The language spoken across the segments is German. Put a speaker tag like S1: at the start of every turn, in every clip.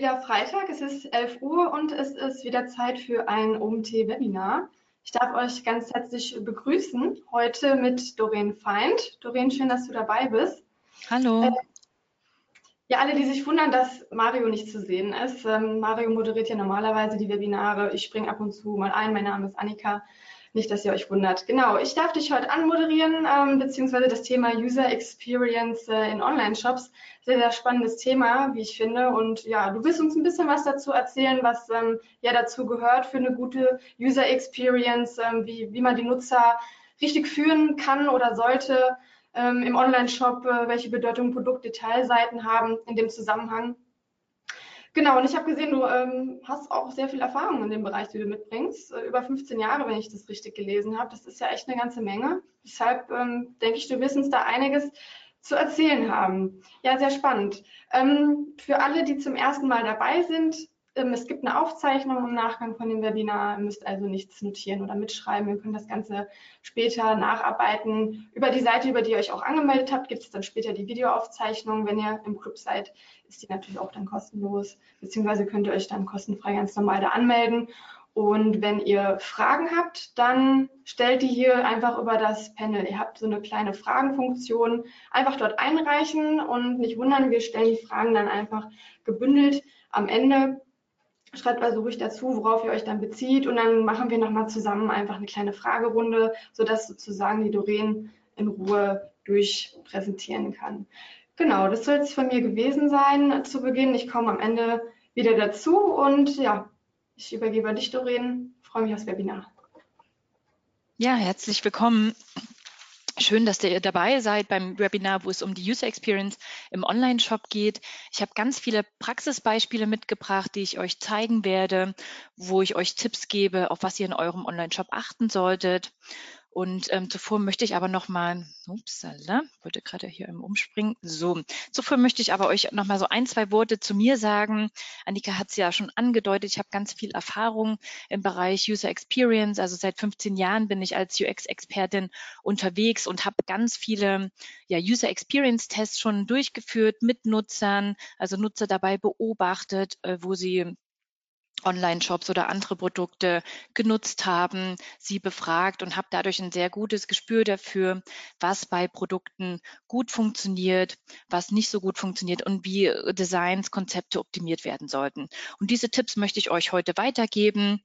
S1: Wieder Freitag, es ist 11 Uhr und es ist wieder Zeit für ein OMT-Webinar. Ich darf euch ganz herzlich begrüßen heute mit Doreen Feind. Doreen, schön, dass du dabei bist.
S2: Hallo.
S1: Äh, ja, alle, die sich wundern, dass Mario nicht zu sehen ist. Ähm, Mario moderiert ja normalerweise die Webinare. Ich springe ab und zu mal ein. Mein Name ist Annika. Nicht, dass ihr euch wundert. Genau, ich darf dich heute anmoderieren, ähm, beziehungsweise das Thema User Experience äh, in Online-Shops. Sehr, sehr spannendes Thema, wie ich finde. Und ja, du willst uns ein bisschen was dazu erzählen, was ähm, ja dazu gehört für eine gute User Experience, ähm, wie, wie man die Nutzer richtig führen kann oder sollte ähm, im Online-Shop, äh, welche Bedeutung Produktdetailseiten haben in dem Zusammenhang. Genau, und ich habe gesehen, du ähm, hast auch sehr viel Erfahrung in dem Bereich, die du mitbringst. Äh, über 15 Jahre, wenn ich das richtig gelesen habe. Das ist ja echt eine ganze Menge. Deshalb ähm, denke ich, du wirst uns da einiges zu erzählen haben. Ja, sehr spannend. Ähm, für alle, die zum ersten Mal dabei sind, es gibt eine Aufzeichnung im Nachgang von dem Webinar. Ihr müsst also nichts notieren oder mitschreiben. Ihr könnt das Ganze später nacharbeiten. Über die Seite, über die ihr euch auch angemeldet habt, gibt es dann später die Videoaufzeichnung. Wenn ihr im Club seid, ist die natürlich auch dann kostenlos. Beziehungsweise könnt ihr euch dann kostenfrei ganz normal da anmelden. Und wenn ihr Fragen habt, dann stellt die hier einfach über das Panel. Ihr habt so eine kleine Fragenfunktion. Einfach dort einreichen und nicht wundern, wir stellen die Fragen dann einfach gebündelt am Ende Schreibt also ruhig dazu, worauf ihr euch dann bezieht und dann machen wir nochmal zusammen einfach eine kleine Fragerunde, sodass sozusagen die Doreen in Ruhe durchpräsentieren kann. Genau, das soll es von mir gewesen sein zu Beginn. Ich komme am Ende wieder dazu und ja, ich übergebe an dich, Doreen. Freue mich aufs Webinar.
S2: Ja, herzlich willkommen. Schön, dass ihr dabei seid beim Webinar, wo es um die User Experience im Online-Shop geht. Ich habe ganz viele Praxisbeispiele mitgebracht, die ich euch zeigen werde, wo ich euch Tipps gebe, auf was ihr in eurem Online-Shop achten solltet. Und ähm, zuvor möchte ich aber noch mal, upsala, wollte gerade hier im Umspringen. So, zuvor möchte ich aber euch noch mal so ein, zwei Worte zu mir sagen. Annika hat es ja schon angedeutet. Ich habe ganz viel Erfahrung im Bereich User Experience. Also seit 15 Jahren bin ich als UX-Expertin unterwegs und habe ganz viele ja, User Experience Tests schon durchgeführt mit Nutzern, also Nutzer dabei beobachtet, äh, wo sie Online-Shops oder andere Produkte genutzt haben, sie befragt und habe dadurch ein sehr gutes Gespür dafür, was bei Produkten gut funktioniert, was nicht so gut funktioniert und wie Designs, Konzepte optimiert werden sollten. Und diese Tipps möchte ich euch heute weitergeben.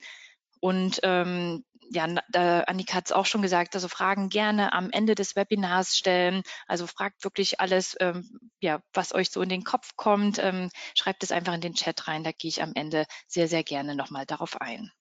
S2: Und ähm, ja, da, Annika hat es auch schon gesagt, also Fragen gerne am Ende des Webinars stellen. Also fragt wirklich alles, ähm, ja, was euch so in den Kopf kommt. Ähm, schreibt es einfach in den Chat rein. Da gehe ich am Ende sehr, sehr gerne nochmal darauf ein.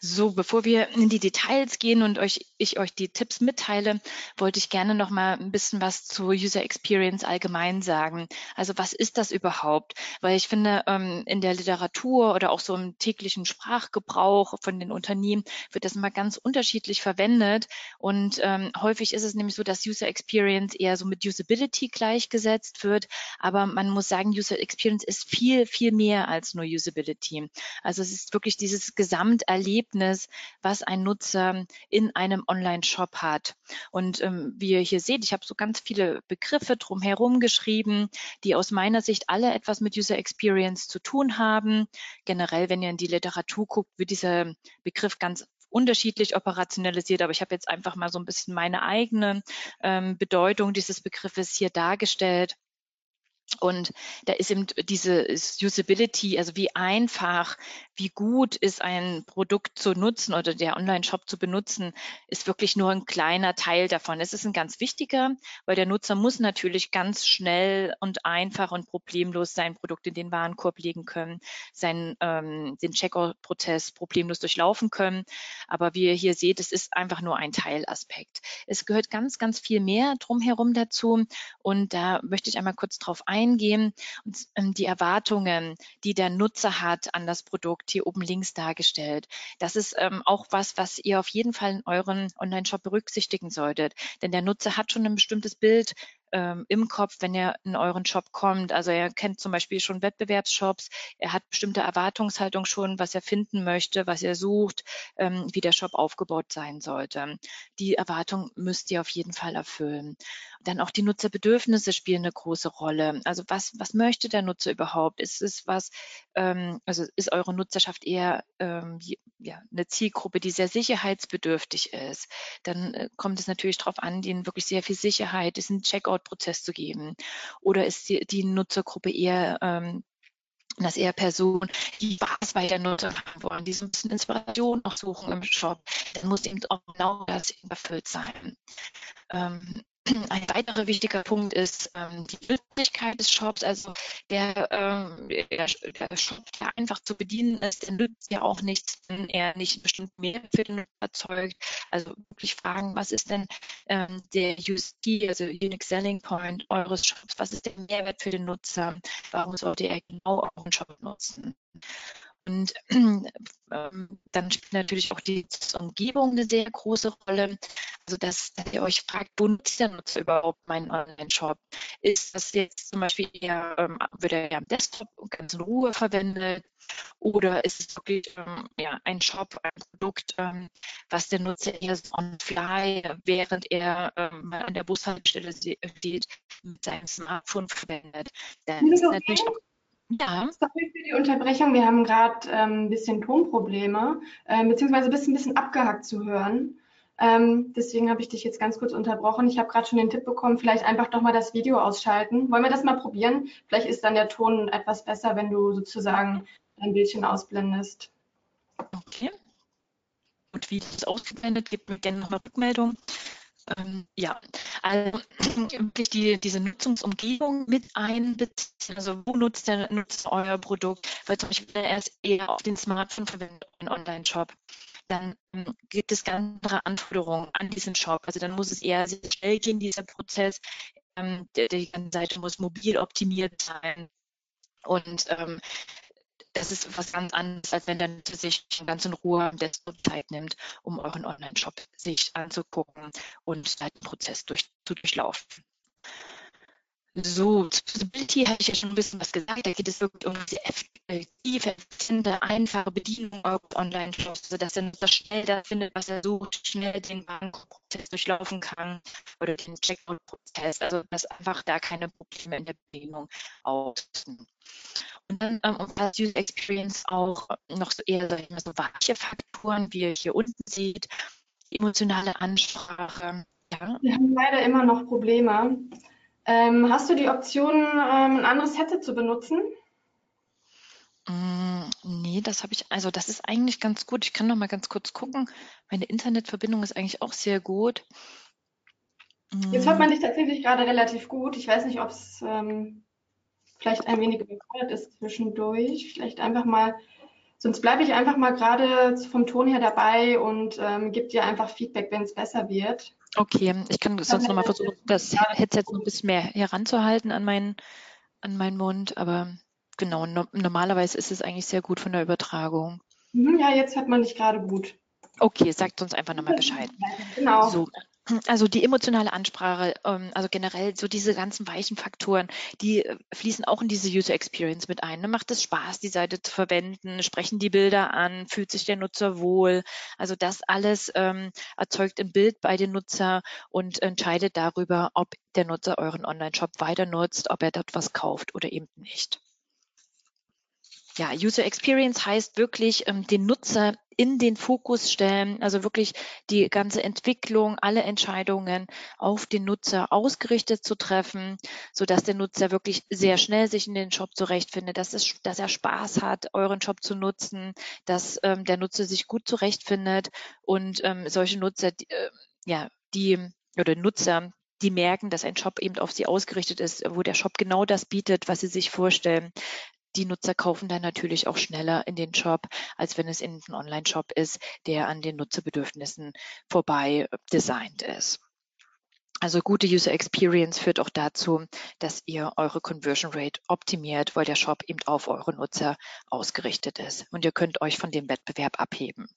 S2: So, bevor wir in die Details gehen und euch, ich euch die Tipps mitteile, wollte ich gerne noch mal ein bisschen was zur User Experience allgemein sagen. Also was ist das überhaupt? Weil ich finde, ähm, in der Literatur oder auch so im täglichen Sprachgebrauch von den Unternehmen wird das immer ganz unterschiedlich verwendet. Und ähm, häufig ist es nämlich so, dass User Experience eher so mit Usability gleichgesetzt wird. Aber man muss sagen, User Experience ist viel, viel mehr als nur Usability. Also es ist wirklich dieses Gesamterlebnis Erlebnis, was ein Nutzer in einem Online-Shop hat. Und ähm, wie ihr hier seht, ich habe so ganz viele Begriffe drumherum geschrieben, die aus meiner Sicht alle etwas mit User Experience zu tun haben. Generell, wenn ihr in die Literatur guckt, wird dieser Begriff ganz unterschiedlich operationalisiert, aber ich habe jetzt einfach mal so ein bisschen meine eigene ähm, Bedeutung dieses Begriffes hier dargestellt. Und da ist eben diese Usability, also wie einfach, wie gut ist ein Produkt zu nutzen oder der Online-Shop zu benutzen, ist wirklich nur ein kleiner Teil davon. Es ist ein ganz wichtiger, weil der Nutzer muss natürlich ganz schnell und einfach und problemlos sein Produkt in den Warenkorb legen können, seinen, ähm, den Checkout-Prozess problemlos durchlaufen können. Aber wie ihr hier seht, es ist einfach nur ein Teilaspekt. Es gehört ganz, ganz viel mehr drumherum dazu. Und da möchte ich einmal kurz drauf eingehen. Und, ähm, die Erwartungen, die der Nutzer hat an das Produkt, hier oben links dargestellt. Das ist ähm, auch was, was ihr auf jeden Fall in euren Online-Shop berücksichtigen solltet. Denn der Nutzer hat schon ein bestimmtes Bild ähm, im Kopf, wenn er in euren Shop kommt. Also er kennt zum Beispiel schon Wettbewerbsshops, er hat bestimmte Erwartungshaltung schon, was er finden möchte, was er sucht, ähm, wie der Shop aufgebaut sein sollte. Die Erwartung müsst ihr auf jeden Fall erfüllen. Dann auch die Nutzerbedürfnisse spielen eine große Rolle. Also was, was möchte der Nutzer überhaupt? Ist es was, ähm, also ist eure Nutzerschaft eher ähm, ja, eine Zielgruppe, die sehr sicherheitsbedürftig ist? Dann äh, kommt es natürlich darauf an, denen wirklich sehr viel Sicherheit, diesen Checkout-Prozess zu geben. Oder ist die, die Nutzergruppe eher ähm, dass eher Personen, die Spaß bei der Nutzung haben wollen, die so ein bisschen Inspiration auch suchen im Shop, dann muss eben auch genau das erfüllt sein. Ähm, ein weiterer wichtiger Punkt ist ähm, die Möglichkeit des Shops. Also der, ähm, der, Shop, der einfach zu bedienen ist, der nützt ja auch nichts, wenn er nicht bestimmt Mehrwert für den erzeugt. Also wirklich fragen, was ist denn ähm, der USP, also Unique Selling Point eures Shops? Was ist der Mehrwert für den Nutzer? Warum sollte er genau euren Shop nutzen? Und ähm, dann spielt natürlich auch die Umgebung eine sehr große Rolle. Also, dass, dass ihr euch fragt, wo nutzt der Nutzer überhaupt meinen Online-Shop? Ist das jetzt zum Beispiel eher, ähm, wird er am Desktop ganz in Ruhe verwendet? Oder ist es wirklich ähm, ja, ein Shop, ein Produkt, ähm, was der Nutzer eher so on fly, während er ähm, an der Bushaltestelle steht, mit seinem Smartphone verwendet? Dann ist natürlich auch
S1: ja. Sorry für die Unterbrechung. Wir haben gerade ähm, ein bisschen Tonprobleme, äh, beziehungsweise bist ein bisschen abgehackt zu hören. Ähm, deswegen habe ich dich jetzt ganz kurz unterbrochen. Ich habe gerade schon den Tipp bekommen, vielleicht einfach doch mal das Video ausschalten. Wollen wir das mal probieren? Vielleicht ist dann der Ton etwas besser, wenn du sozusagen dein Bildchen ausblendest.
S2: Okay. Und wie ist ausgeblendet? Gib mir gerne nochmal Rückmeldung. Ähm, ja, also wirklich die, diese Nutzungsumgebung mit einbeziehen. Also wo nutzt der Nutzer euer Produkt? Weil zum Beispiel, wenn er es eher auf den Smartphone verwendet, einen Online-Shop, dann ähm, gibt es ganz andere Anforderungen an diesen Shop. Also dann muss es eher sehr schnell gehen, dieser Prozess. Ähm, der, die ganze Seite muss mobil optimiert sein. Und ähm, das ist was ganz anderes, als wenn der Nutzer sich ganz in Ruhe am Desktop Zeit nimmt, um euren Online-Shop sich anzugucken und den Prozess durch, zu durchlaufen. So, zu Usability habe ich ja schon ein bisschen was gesagt. Da geht es wirklich um diese effektive, effiziente, einfache Bedienung eures Online-Shops, sodass der Nutzer schnell da findet, was er sucht, schnell den Warenprozess durchlaufen kann oder den Checkout-Prozess. Also, dass einfach da keine Probleme in der Bedienung außen. Und dann ähm, umfasst User Experience auch noch so eher sag ich mal, so weiche Faktoren, wie ihr hier unten seht, emotionale Ansprache.
S1: Ja. Wir haben leider immer noch Probleme. Ähm, hast du die Option, ähm, ein anderes Headset zu benutzen?
S2: Mm, nee, das habe ich, also das ist eigentlich ganz gut. Ich kann noch mal ganz kurz gucken. Meine Internetverbindung ist eigentlich auch sehr gut.
S1: Jetzt hört man dich tatsächlich gerade relativ gut. Ich weiß nicht, ob es ähm, vielleicht ein wenig überfordert ist zwischendurch. Vielleicht einfach mal, sonst bleibe ich einfach mal gerade vom Ton her dabei und ähm, gebe dir einfach Feedback, wenn es besser wird.
S2: Okay, ich kann sonst nochmal versuchen, das Headset so ein bisschen mehr heranzuhalten an meinen, an meinen Mund, aber genau, no normalerweise ist es eigentlich sehr gut von der Übertragung.
S1: Mhm, ja, jetzt hört man dich gerade gut.
S2: Okay, sagt uns einfach nochmal Bescheid.
S1: Genau.
S2: So, also die emotionale Ansprache, ähm, also generell so diese ganzen weichen Faktoren, die äh, fließen auch in diese User Experience mit ein. Ne? Macht es Spaß, die Seite zu verwenden? Sprechen die Bilder an? Fühlt sich der Nutzer wohl? Also das alles ähm, erzeugt ein Bild bei den Nutzer und entscheidet darüber, ob der Nutzer euren Online-Shop weiter nutzt, ob er dort was kauft oder eben nicht. Ja, User Experience heißt wirklich, ähm, den Nutzer in den Fokus stellen, also wirklich die ganze Entwicklung, alle Entscheidungen auf den Nutzer ausgerichtet zu treffen, so dass der Nutzer wirklich sehr schnell sich in den Shop zurechtfindet, dass, es, dass er Spaß hat, euren Shop zu nutzen, dass ähm, der Nutzer sich gut zurechtfindet und ähm, solche Nutzer, die, äh, ja, die oder Nutzer, die merken, dass ein Shop eben auf sie ausgerichtet ist, wo der Shop genau das bietet, was sie sich vorstellen. Die Nutzer kaufen dann natürlich auch schneller in den Shop, als wenn es in einem Online-Shop ist, der an den Nutzerbedürfnissen vorbei designt ist. Also gute User Experience führt auch dazu, dass ihr eure Conversion Rate optimiert, weil der Shop eben auf eure Nutzer ausgerichtet ist und ihr könnt euch von dem Wettbewerb abheben.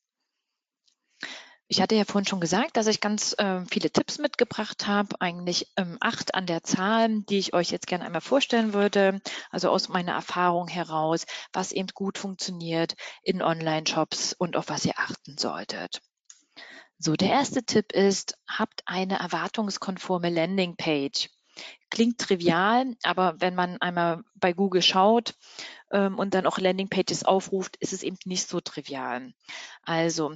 S2: Ich hatte ja vorhin schon gesagt, dass ich ganz äh, viele Tipps mitgebracht habe, eigentlich ähm, acht an der Zahl, die ich euch jetzt gerne einmal vorstellen würde. Also aus meiner Erfahrung heraus, was eben gut funktioniert in Online-Shops und auf was ihr achten solltet. So, der erste Tipp ist, habt eine erwartungskonforme Landingpage. Klingt trivial, aber wenn man einmal bei Google schaut ähm, und dann auch Landingpages aufruft, ist es eben nicht so trivial. Also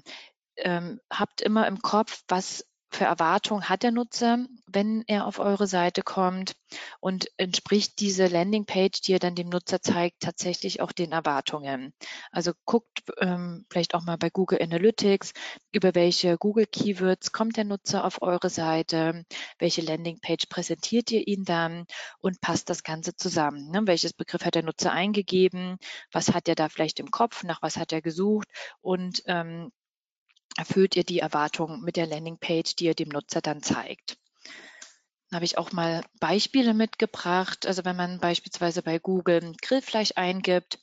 S2: ähm, habt immer im Kopf, was für Erwartungen hat der Nutzer, wenn er auf eure Seite kommt und entspricht diese Landingpage, die ihr dann dem Nutzer zeigt, tatsächlich auch den Erwartungen. Also guckt ähm, vielleicht auch mal bei Google Analytics, über welche Google Keywords kommt der Nutzer auf eure Seite, welche Landingpage präsentiert ihr ihn dann und passt das Ganze zusammen. Ne? Welches Begriff hat der Nutzer eingegeben, was hat er da vielleicht im Kopf, nach was hat er gesucht und ähm, erfüllt ihr die Erwartungen mit der Landingpage, die ihr dem Nutzer dann zeigt. Da habe ich auch mal Beispiele mitgebracht. Also wenn man beispielsweise bei Google Grillfleisch eingibt,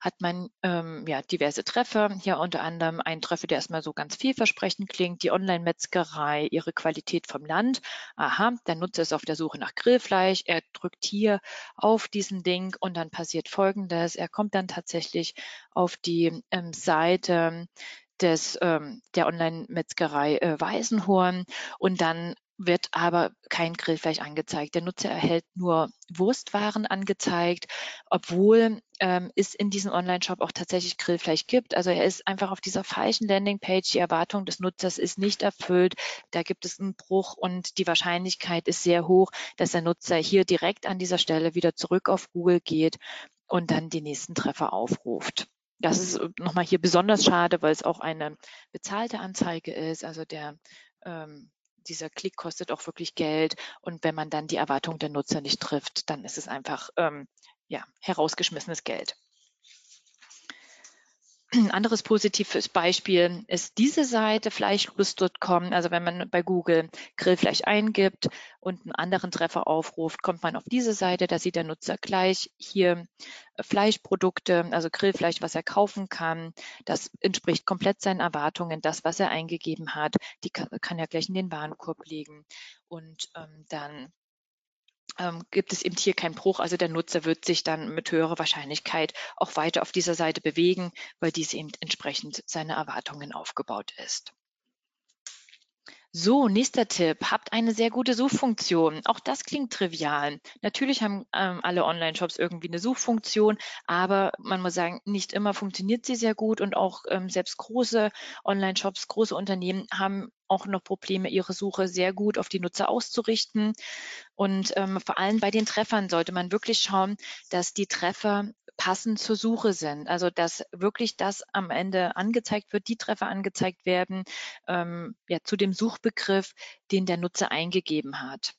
S2: hat man ähm, ja diverse Treffer. Hier unter anderem ein Treffer, der erstmal so ganz vielversprechend klingt, die Online-Metzgerei, ihre Qualität vom Land. Aha, der Nutzer ist auf der Suche nach Grillfleisch. Er drückt hier auf diesen Link und dann passiert Folgendes. Er kommt dann tatsächlich auf die ähm, Seite des, ähm, der Online-Metzgerei äh, Weißenhorn und dann wird aber kein Grillfleisch angezeigt. Der Nutzer erhält nur Wurstwaren angezeigt, obwohl ähm, es in diesem Online-Shop auch tatsächlich Grillfleisch gibt. Also er ist einfach auf dieser falschen Landingpage. Die Erwartung des Nutzers ist nicht erfüllt. Da gibt es einen Bruch und die Wahrscheinlichkeit ist sehr hoch, dass der Nutzer hier direkt an dieser Stelle wieder zurück auf Google geht und dann die nächsten Treffer aufruft. Das ist äh, nochmal hier besonders schade, weil es auch eine bezahlte Anzeige ist. Also der, ähm, dieser Klick kostet auch wirklich Geld. Und wenn man dann die Erwartung der Nutzer nicht trifft, dann ist es einfach ähm, ja, herausgeschmissenes Geld. Ein anderes positives Beispiel ist diese Seite fleischlust.com. Also wenn man bei Google Grillfleisch eingibt und einen anderen Treffer aufruft, kommt man auf diese Seite. Da sieht der Nutzer gleich hier Fleischprodukte, also Grillfleisch, was er kaufen kann. Das entspricht komplett seinen Erwartungen. Das, was er eingegeben hat, die kann, er gleich in den Warenkorb legen und ähm, dann ähm, gibt es eben hier keinen Bruch. Also der Nutzer wird sich dann mit höherer Wahrscheinlichkeit auch weiter auf dieser Seite bewegen, weil dies eben entsprechend seine Erwartungen aufgebaut ist. So, nächster Tipp. Habt eine sehr gute Suchfunktion. Auch das klingt trivial. Natürlich haben ähm, alle Online-Shops irgendwie eine Suchfunktion, aber man muss sagen, nicht immer funktioniert sie sehr gut und auch ähm, selbst große Online-Shops, große Unternehmen haben auch noch Probleme, ihre Suche sehr gut auf die Nutzer auszurichten. Und ähm, vor allem bei den Treffern sollte man wirklich schauen, dass die Treffer passend zur Suche sind. Also dass wirklich das am Ende angezeigt wird, die Treffer angezeigt werden, ähm, ja, zu dem Suchbegriff, den der Nutzer eingegeben hat.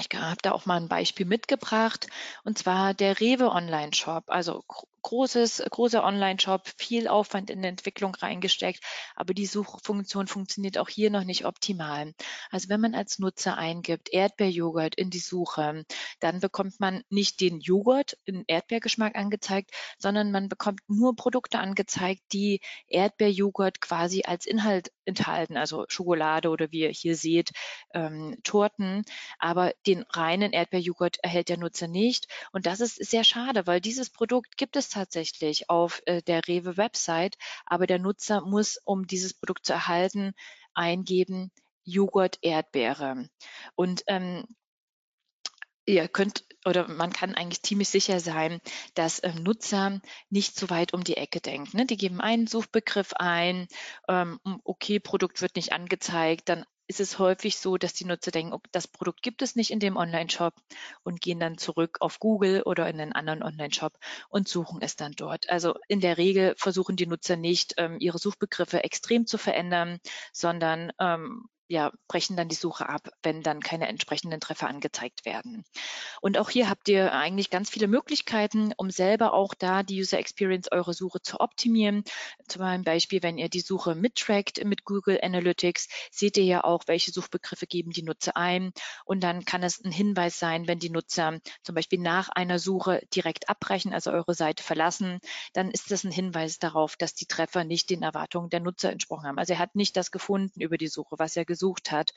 S2: Ich habe da auch mal ein Beispiel mitgebracht, und zwar der Rewe Online-Shop. Also großes, großer Online-Shop, viel Aufwand in die Entwicklung reingesteckt, aber die Suchfunktion funktioniert auch hier noch nicht optimal. Also wenn man als Nutzer eingibt Erdbeerjoghurt in die Suche, dann bekommt man nicht den Joghurt in Erdbeergeschmack angezeigt, sondern man bekommt nur Produkte angezeigt, die Erdbeerjoghurt quasi als Inhalt enthalten, also Schokolade oder wie ihr hier seht, ähm, Torten, aber den reinen Erdbeerjoghurt erhält der Nutzer nicht. Und das ist sehr schade, weil dieses Produkt gibt es tatsächlich auf äh, der Rewe-Website, aber der Nutzer muss, um dieses Produkt zu erhalten, eingeben Joghurt Erdbeere. Und ähm, ihr könnt oder man kann eigentlich ziemlich sicher sein, dass ähm, Nutzer nicht so weit um die Ecke denken. Ne? Die geben einen Suchbegriff ein, ähm, okay, Produkt wird nicht angezeigt, dann ist es häufig so, dass die Nutzer denken, das Produkt gibt es nicht in dem Online-Shop und gehen dann zurück auf Google oder in einen anderen Online-Shop und suchen es dann dort. Also in der Regel versuchen die Nutzer nicht, ähm, ihre Suchbegriffe extrem zu verändern, sondern ähm, ja, brechen dann die Suche ab, wenn dann keine entsprechenden Treffer angezeigt werden. Und auch hier habt ihr eigentlich ganz viele Möglichkeiten, um selber auch da die User Experience eurer Suche zu optimieren. Zum Beispiel, wenn ihr die Suche mittrackt mit Google Analytics, seht ihr ja auch, welche Suchbegriffe geben die Nutzer ein. Und dann kann es ein Hinweis sein, wenn die Nutzer zum Beispiel nach einer Suche direkt abbrechen, also eure Seite verlassen, dann ist das ein Hinweis darauf, dass die Treffer nicht den Erwartungen der Nutzer entsprochen haben. Also er hat nicht das gefunden über die Suche, was er gesucht hat.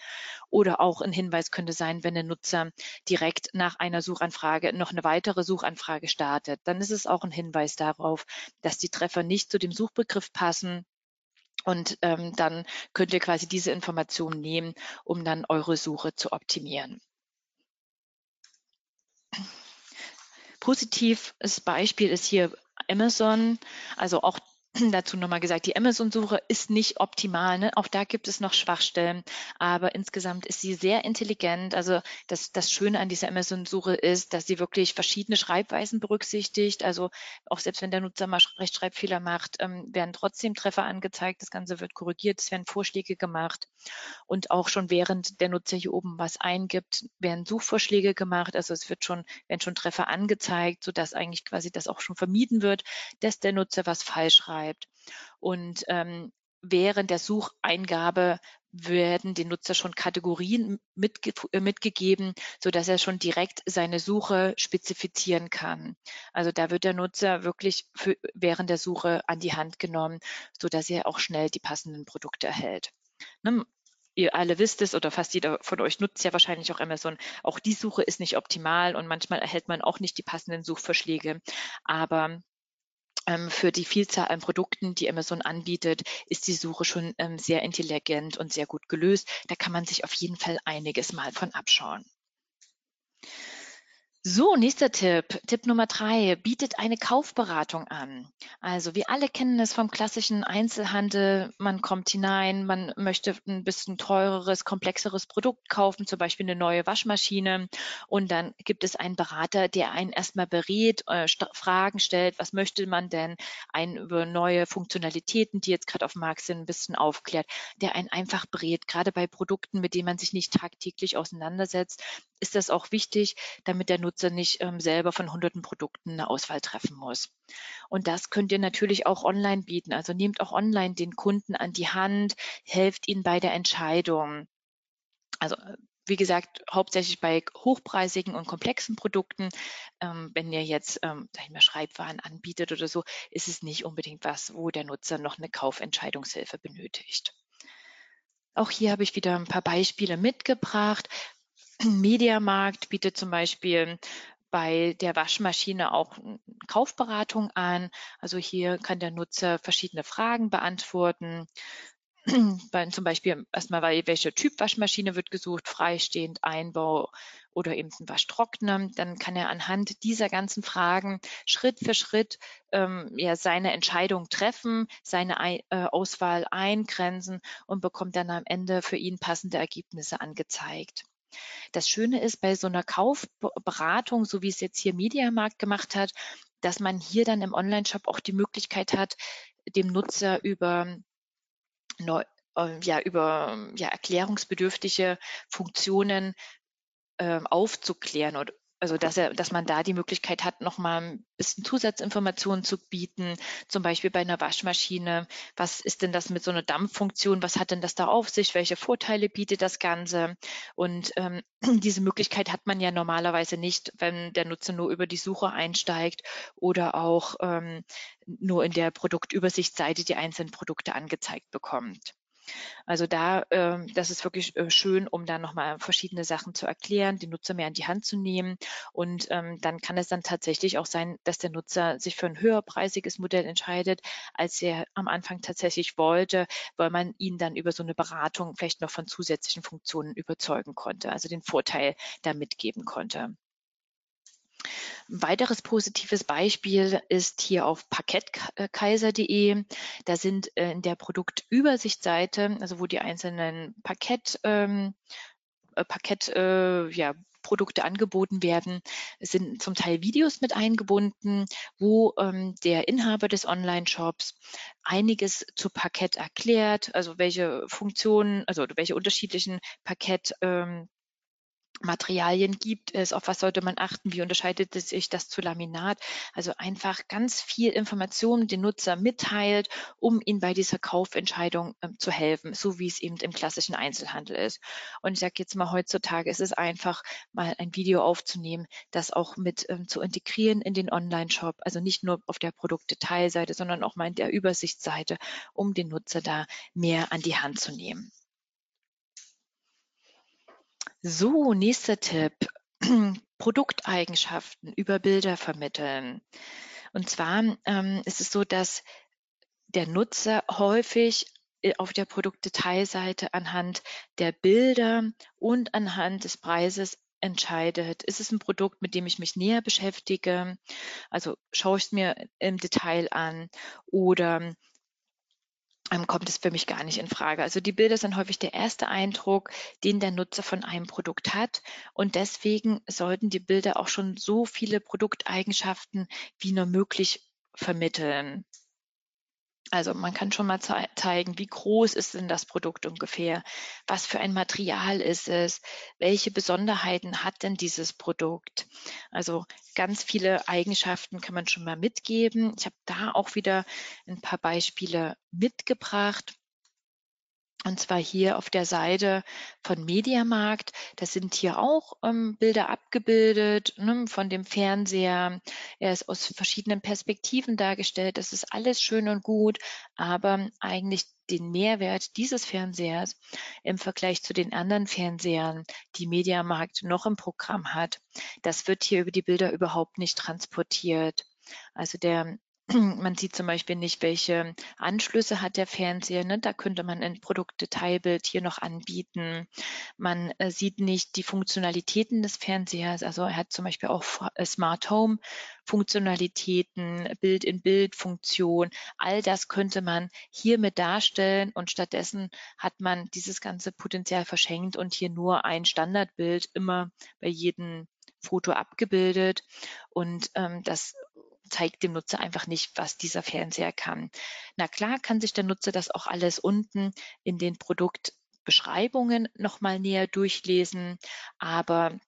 S2: Oder auch ein Hinweis könnte sein, wenn der Nutzer direkt nach einer Suchanfrage noch eine weitere Suchanfrage startet. Dann ist es auch ein Hinweis darauf, dass die Treffer nicht zu dem Suchbegriff passen und ähm, dann könnt ihr quasi diese Information nehmen, um dann eure Suche zu optimieren. Positives Beispiel ist hier Amazon. Also auch dazu nochmal gesagt, die Amazon-Suche ist nicht optimal. Ne? Auch da gibt es noch Schwachstellen, aber insgesamt ist sie sehr intelligent. Also das, das Schöne an dieser Amazon-Suche ist, dass sie wirklich verschiedene Schreibweisen berücksichtigt. Also auch selbst wenn der Nutzer mal Rechtschreibfehler macht, ähm, werden trotzdem Treffer angezeigt. Das Ganze wird korrigiert, es werden Vorschläge gemacht. Und auch schon während der Nutzer hier oben was eingibt, werden Suchvorschläge gemacht. Also es wird schon, werden schon Treffer angezeigt, sodass eigentlich quasi das auch schon vermieden wird, dass der Nutzer was falsch schreibt schreibt. Und ähm, während der Sucheingabe werden den Nutzer schon Kategorien mitge äh, mitgegeben, so dass er schon direkt seine Suche spezifizieren kann. Also da wird der Nutzer wirklich für, während der Suche an die Hand genommen, so dass er auch schnell die passenden Produkte erhält. Ne? Ihr alle wisst es oder fast jeder von euch nutzt ja wahrscheinlich auch Amazon. Auch die Suche ist nicht optimal und manchmal erhält man auch nicht die passenden Suchvorschläge. Aber für die Vielzahl an Produkten, die Amazon anbietet, ist die Suche schon ähm, sehr intelligent und sehr gut gelöst. Da kann man sich auf jeden Fall einiges mal von abschauen. So, nächster Tipp. Tipp Nummer drei, bietet eine Kaufberatung an. Also wir alle kennen es vom klassischen Einzelhandel. Man kommt hinein, man möchte ein bisschen teureres, komplexeres Produkt kaufen, zum Beispiel eine neue Waschmaschine. Und dann gibt es einen Berater, der einen erstmal berät, äh, Fragen stellt, was möchte man denn, einen über neue Funktionalitäten, die jetzt gerade auf dem Markt sind, ein bisschen aufklärt, der einen einfach berät, gerade bei Produkten, mit denen man sich nicht tagtäglich auseinandersetzt, ist das auch wichtig, damit der Nutzer nicht ähm, selber von hunderten Produkten eine Auswahl treffen muss. Und das könnt ihr natürlich auch online bieten. Also nehmt auch online den Kunden an die Hand, helft ihnen bei der Entscheidung. Also äh, wie gesagt, hauptsächlich bei hochpreisigen und komplexen Produkten. Ähm, wenn ihr jetzt ähm, mal, Schreibwaren anbietet oder so, ist es nicht unbedingt was, wo der Nutzer noch eine Kaufentscheidungshilfe benötigt. Auch hier habe ich wieder ein paar Beispiele mitgebracht. Mediamarkt bietet zum Beispiel bei der Waschmaschine auch Kaufberatung an. Also hier kann der Nutzer verschiedene Fragen beantworten. Zum Beispiel erstmal, welcher Typ Waschmaschine wird gesucht, freistehend, Einbau oder eben ein Waschtrockner. Dann kann er anhand dieser ganzen Fragen Schritt für Schritt ähm, ja, seine Entscheidung treffen, seine äh, Auswahl eingrenzen und bekommt dann am Ende für ihn passende Ergebnisse angezeigt. Das Schöne ist bei so einer Kaufberatung, so wie es jetzt hier Mediamarkt gemacht hat, dass man hier dann im Onlineshop auch die Möglichkeit hat, dem Nutzer über neu, äh, ja, über ja, erklärungsbedürftige Funktionen äh, aufzuklären oder also dass er, dass man da die Möglichkeit hat, nochmal ein bisschen Zusatzinformationen zu bieten, zum Beispiel bei einer Waschmaschine. Was ist denn das mit so einer Dampffunktion? Was hat denn das da auf sich? Welche Vorteile bietet das Ganze? Und ähm, diese Möglichkeit hat man ja normalerweise nicht, wenn der Nutzer nur über die Suche einsteigt oder auch ähm, nur in der Produktübersichtsseite die einzelnen Produkte angezeigt bekommt. Also da, ähm, das ist wirklich äh, schön, um da nochmal verschiedene Sachen zu erklären, die Nutzer mehr an die Hand zu nehmen. Und ähm, dann kann es dann tatsächlich auch sein, dass der Nutzer sich für ein höherpreisiges Modell entscheidet, als er am Anfang tatsächlich wollte, weil man ihn dann über so eine Beratung vielleicht noch von zusätzlichen Funktionen überzeugen konnte, also den Vorteil da mitgeben konnte. Ein weiteres positives Beispiel ist hier auf parkettkaiser.de. Da sind äh, in der Produktübersichtsseite, also wo die einzelnen Parkett, ähm, äh, Parkett, äh, ja, Produkte angeboten werden, sind zum Teil Videos mit eingebunden, wo ähm, der Inhaber des Online-Shops einiges zu Parkett erklärt, also welche Funktionen, also welche unterschiedlichen Parkett ähm, Materialien gibt es, auf was sollte man achten, wie unterscheidet sich das zu Laminat. Also einfach ganz viel Informationen den Nutzer mitteilt, um ihn bei dieser Kaufentscheidung ähm, zu helfen, so wie es eben im klassischen Einzelhandel ist. Und ich sage jetzt mal, heutzutage ist es einfach, mal ein Video aufzunehmen, das auch mit ähm, zu integrieren in den Online-Shop, also nicht nur auf der Produktdetailseite, sondern auch mal in der Übersichtsseite, um den Nutzer da mehr an die Hand zu nehmen. So, nächster Tipp. Produkteigenschaften über Bilder vermitteln. Und zwar ähm, ist es so, dass der Nutzer häufig äh, auf der Produktdetailseite anhand der Bilder und anhand des Preises entscheidet, ist es ein Produkt, mit dem ich mich näher beschäftige, also schaue ich es mir im Detail an oder kommt es für mich gar nicht in Frage. Also die Bilder sind häufig der erste Eindruck, den der Nutzer von einem Produkt hat. Und deswegen sollten die Bilder auch schon so viele Produkteigenschaften wie nur möglich vermitteln. Also man kann schon mal ze zeigen, wie groß ist denn das Produkt ungefähr? Was für ein Material ist es? Welche Besonderheiten hat denn dieses Produkt? Also ganz viele Eigenschaften kann man schon mal mitgeben. Ich habe da auch wieder ein paar Beispiele mitgebracht. Und zwar hier auf der Seite von Mediamarkt. Da sind hier auch ähm, Bilder abgebildet ne, von dem Fernseher. Er ist aus verschiedenen Perspektiven dargestellt. Das ist alles schön und gut, aber eigentlich den Mehrwert dieses Fernsehers im Vergleich zu den anderen Fernsehern, die Mediamarkt noch im Programm hat, das wird hier über die Bilder überhaupt nicht transportiert. Also der man sieht zum Beispiel nicht, welche Anschlüsse hat der Fernseher. Ne? Da könnte man ein Produktdetailbild hier noch anbieten. Man äh, sieht nicht die Funktionalitäten des Fernsehers. Also er hat zum Beispiel auch äh, Smart Home Funktionalitäten, Bild-in-Bild-Funktion. All das könnte man hier mit darstellen und stattdessen hat man dieses ganze Potenzial verschenkt und hier nur ein Standardbild immer bei jedem Foto abgebildet. Und ähm, das zeigt dem Nutzer einfach nicht, was dieser Fernseher kann. Na klar kann sich der Nutzer das auch alles unten in den Produktbeschreibungen nochmal näher durchlesen, aber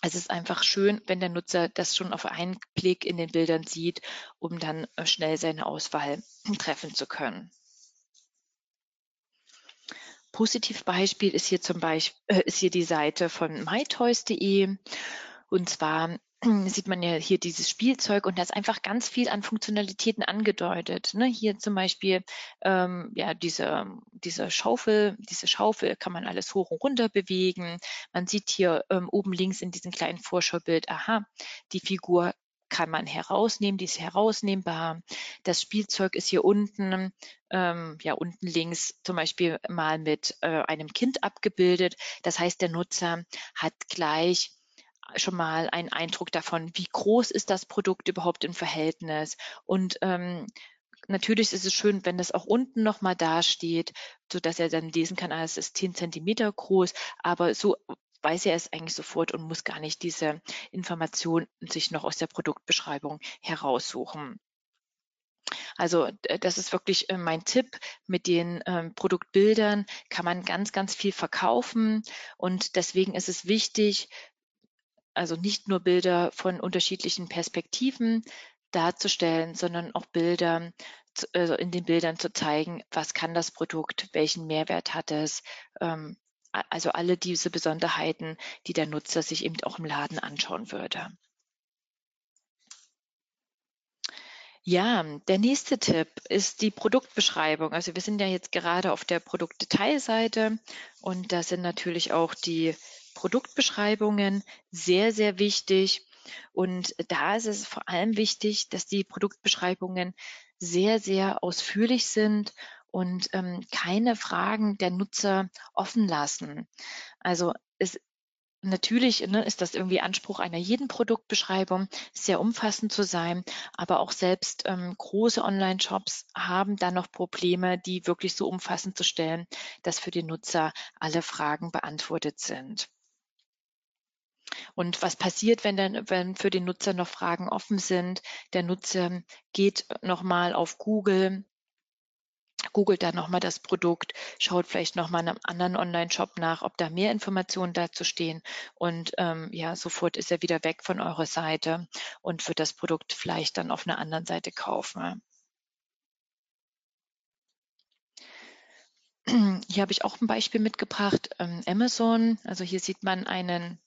S2: es ist einfach schön, wenn der Nutzer das schon auf einen Blick in den Bildern sieht, um dann äh, schnell seine Auswahl treffen zu können. Positivbeispiel ist hier zum Beispiel äh, ist hier die Seite von mytoys.de und zwar sieht man ja hier dieses Spielzeug und da ist einfach ganz viel an Funktionalitäten angedeutet. Ne? Hier zum Beispiel ähm, ja diese, diese Schaufel, diese Schaufel kann man alles hoch und runter bewegen. Man sieht hier ähm, oben links in diesem kleinen Vorschaubild, aha, die Figur kann man herausnehmen, die ist herausnehmbar. Das Spielzeug ist hier unten, ähm, ja unten links zum Beispiel mal mit äh, einem Kind abgebildet. Das heißt, der Nutzer hat gleich schon mal einen Eindruck davon, wie groß ist das Produkt überhaupt im Verhältnis. Und ähm, natürlich ist es schön, wenn das auch unten nochmal dasteht, so dass er dann lesen kann, ah, es ist 10 Zentimeter groß, aber so weiß er es eigentlich sofort und muss gar nicht diese Information sich noch aus der Produktbeschreibung heraussuchen. Also das ist wirklich äh, mein Tipp. Mit den ähm, Produktbildern kann man ganz, ganz viel verkaufen und deswegen ist es wichtig, also nicht nur Bilder von unterschiedlichen Perspektiven darzustellen, sondern auch Bilder also in den Bildern zu zeigen, was kann das Produkt, welchen Mehrwert hat es, ähm, also alle diese Besonderheiten, die der Nutzer sich eben auch im Laden anschauen würde. Ja, der nächste Tipp ist die Produktbeschreibung. Also wir sind ja jetzt gerade auf der Produktdetailseite und da sind natürlich auch die Produktbeschreibungen sehr, sehr wichtig. Und da ist es vor allem wichtig, dass die Produktbeschreibungen sehr, sehr ausführlich sind und ähm, keine Fragen der Nutzer offen lassen. Also es Natürlich ne, ist das irgendwie Anspruch einer jeden Produktbeschreibung, sehr umfassend zu sein, aber auch selbst ähm, große Online-Shops haben dann noch Probleme, die wirklich so umfassend zu stellen, dass für den Nutzer alle Fragen beantwortet sind. Und was passiert, wenn, dann, wenn für den Nutzer noch Fragen offen sind? Der Nutzer geht nochmal auf Google, googelt dann nochmal das Produkt, schaut vielleicht nochmal in einem anderen Online-Shop nach, ob da mehr Informationen dazu stehen und ähm, ja, sofort ist er wieder weg von eurer Seite und wird das Produkt vielleicht dann auf einer anderen Seite kaufen. Hier habe ich auch ein Beispiel mitgebracht, ähm, Amazon. Also hier sieht man einen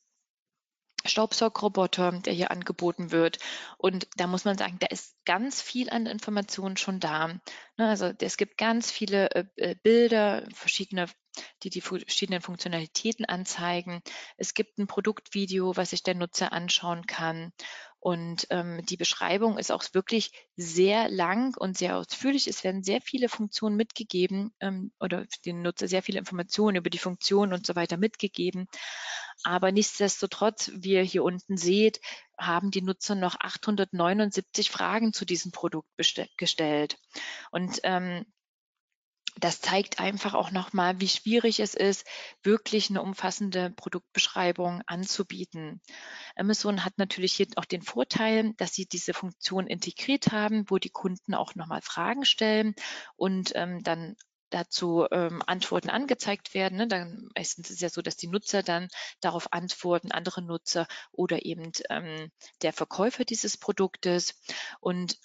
S2: Staubsaugroboter, der hier angeboten wird. Und da muss man sagen, da ist ganz viel an Informationen schon da. Ne, also es gibt ganz viele äh, äh, Bilder, verschiedene, die die verschiedenen Funktionalitäten anzeigen. Es gibt ein Produktvideo, was sich der Nutzer anschauen kann. Und ähm, die Beschreibung ist auch wirklich sehr lang und sehr ausführlich. Es werden sehr viele Funktionen mitgegeben ähm, oder den Nutzer sehr viele Informationen über die Funktionen und so weiter mitgegeben. Aber nichtsdestotrotz, wie ihr hier unten seht, haben die Nutzer noch 879 Fragen zu diesem Produkt gestellt. Und ähm, das zeigt einfach auch nochmal, wie schwierig es ist, wirklich eine umfassende Produktbeschreibung anzubieten. Amazon hat natürlich hier auch den Vorteil, dass sie diese Funktion integriert haben, wo die Kunden auch nochmal Fragen stellen und ähm, dann dazu ähm, Antworten angezeigt werden. Ne? Dann meistens ist es ja so, dass die Nutzer dann darauf antworten, andere Nutzer oder eben ähm, der Verkäufer dieses Produktes. Und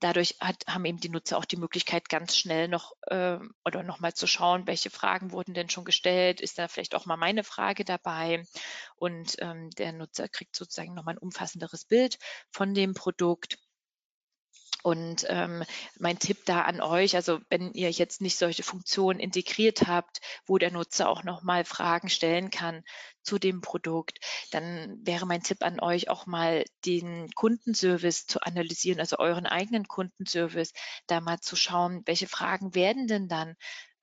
S2: dadurch hat, haben eben die Nutzer auch die Möglichkeit, ganz schnell noch äh, oder nochmal zu schauen, welche Fragen wurden denn schon gestellt, ist da vielleicht auch mal meine Frage dabei und ähm, der Nutzer kriegt sozusagen nochmal ein umfassenderes Bild von dem Produkt. Und ähm, mein Tipp da an euch, also wenn ihr jetzt nicht solche Funktionen integriert habt, wo der Nutzer auch nochmal Fragen stellen kann zu dem Produkt, dann wäre mein Tipp an euch auch mal den Kundenservice zu analysieren, also euren eigenen Kundenservice, da mal zu schauen, welche Fragen werden denn dann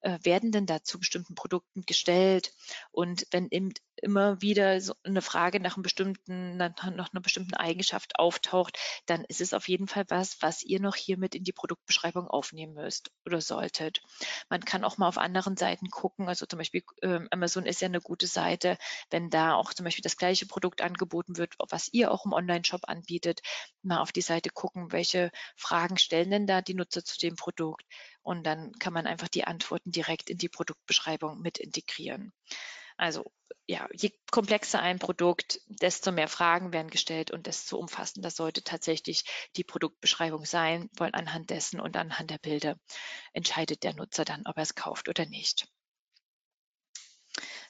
S2: äh, werden denn da zu bestimmten Produkten gestellt? Und wenn eben immer wieder so eine Frage nach einem bestimmten, nach einer bestimmten Eigenschaft auftaucht, dann ist es auf jeden Fall was, was ihr noch hier mit in die Produktbeschreibung aufnehmen müsst oder solltet. Man kann auch mal auf anderen Seiten gucken, also zum Beispiel äh, Amazon ist ja eine gute Seite, wenn da auch zum Beispiel das gleiche Produkt angeboten wird, was ihr auch im Online-Shop anbietet, mal auf die Seite gucken, welche Fragen stellen denn da die Nutzer zu dem Produkt und dann kann man einfach die Antworten direkt in die Produktbeschreibung mit integrieren. Also ja, je komplexer ein Produkt, desto mehr Fragen werden gestellt und desto umfassender sollte tatsächlich die Produktbeschreibung sein, weil anhand dessen und anhand der Bilder entscheidet der Nutzer dann, ob er es kauft oder nicht.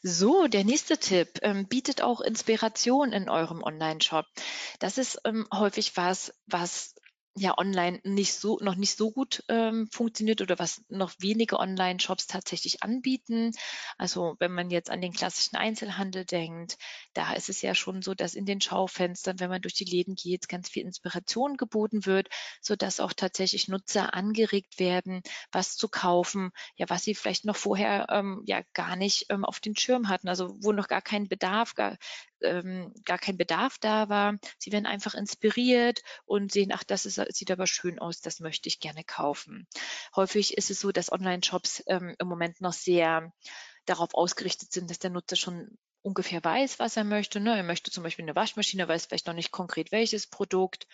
S2: So, der nächste Tipp ähm, bietet auch Inspiration in eurem Online-Shop. Das ist ähm, häufig was, was ja online nicht so noch nicht so gut ähm, funktioniert oder was noch wenige Online-Shops tatsächlich anbieten. Also wenn man jetzt an den klassischen Einzelhandel denkt, da ist es ja schon so, dass in den Schaufenstern, wenn man durch die Läden geht, ganz viel Inspiration geboten wird, so dass auch tatsächlich Nutzer angeregt werden, was zu kaufen, ja, was sie vielleicht noch vorher ähm, ja gar nicht ähm, auf den Schirm hatten, also wo noch gar kein Bedarf, gar, ähm, gar kein Bedarf da war. Sie werden einfach inspiriert und sehen, ach, das ist, sieht aber schön aus, das möchte ich gerne kaufen. Häufig ist es so, dass Online-Shops ähm, im Moment noch sehr darauf ausgerichtet sind, dass der Nutzer schon ungefähr weiß, was er möchte. Ne? Er möchte zum Beispiel eine Waschmaschine, weiß vielleicht noch nicht konkret welches Produkt.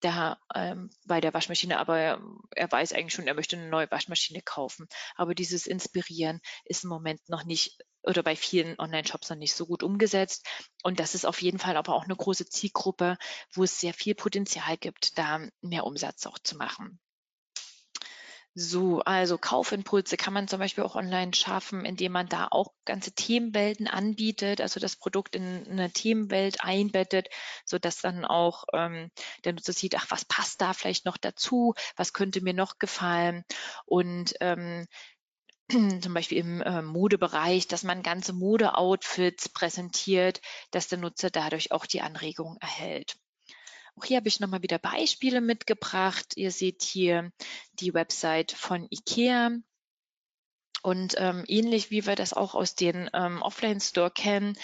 S2: Da, ähm, bei der Waschmaschine, aber er, er, weiß eigentlich schon, er möchte eine neue Waschmaschine kaufen. Aber dieses Inspirieren ist im Moment noch nicht oder bei vielen Online-Shops noch nicht so gut umgesetzt. Und das ist auf jeden Fall aber auch eine große Zielgruppe, wo es sehr viel Potenzial gibt, da mehr Umsatz auch zu machen. So, also Kaufimpulse kann man zum Beispiel auch online schaffen, indem man da auch ganze Themenwelten anbietet, also das Produkt in eine Themenwelt einbettet, so dass dann auch ähm, der Nutzer sieht, ach, was passt da vielleicht noch dazu, was könnte mir noch gefallen und ähm, zum Beispiel im äh, Modebereich, dass man ganze Modeoutfits präsentiert, dass der Nutzer dadurch auch die Anregung erhält. Auch hier habe ich nochmal wieder Beispiele mitgebracht. Ihr seht hier die Website von IKEA. Und ähm, ähnlich wie wir das auch aus den ähm, Offline-Store kennen,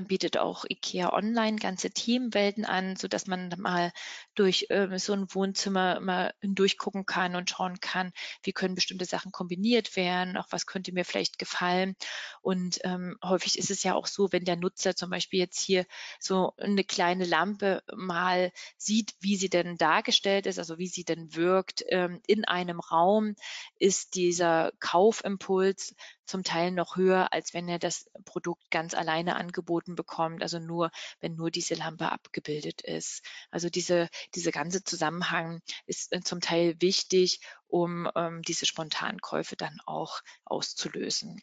S2: bietet auch IKEA Online ganze Themenwelten an, so dass man mal durch äh, so ein Wohnzimmer mal durchgucken kann und schauen kann, wie können bestimmte Sachen kombiniert werden, auch was könnte mir vielleicht gefallen. Und ähm, häufig ist es ja auch so, wenn der Nutzer zum Beispiel jetzt hier so eine kleine Lampe mal sieht, wie sie denn dargestellt ist, also wie sie denn wirkt ähm, in einem Raum, ist dieser Kaufimpuls zum Teil noch höher, als wenn er das Produkt ganz alleine angeboten bekommt, also nur, wenn nur diese Lampe abgebildet ist. Also diese, diese ganze Zusammenhang ist äh, zum Teil wichtig, um ähm, diese Spontankäufe dann auch auszulösen.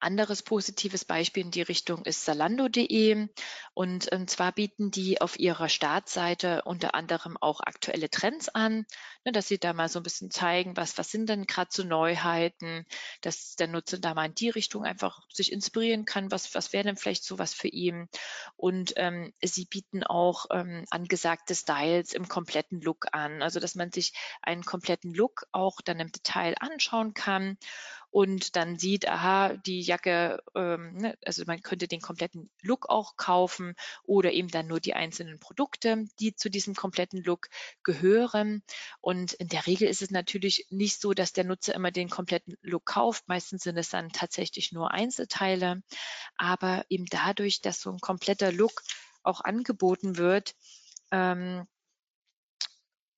S2: Anderes positives Beispiel in die Richtung ist Zalando.de. Und ähm, zwar bieten die auf ihrer Startseite unter anderem auch aktuelle Trends an, ne, dass sie da mal so ein bisschen zeigen, was, was sind denn gerade so Neuheiten, dass der Nutzer da mal in die Richtung einfach sich inspirieren kann, was, was wäre denn vielleicht so was für ihn. Und ähm, sie bieten auch ähm, angesagte Styles im kompletten Look an, also dass man sich einen kompletten Look auch dann im Detail anschauen kann und dann sieht, aha, die Jacke, ähm, ne, also man könnte den kompletten Look auch kaufen oder eben dann nur die einzelnen Produkte, die zu diesem kompletten Look gehören. Und in der Regel ist es natürlich nicht so, dass der Nutzer immer den kompletten Look kauft. Meistens sind es dann tatsächlich nur Einzelteile. Aber eben dadurch, dass so ein kompletter Look auch angeboten wird, ähm,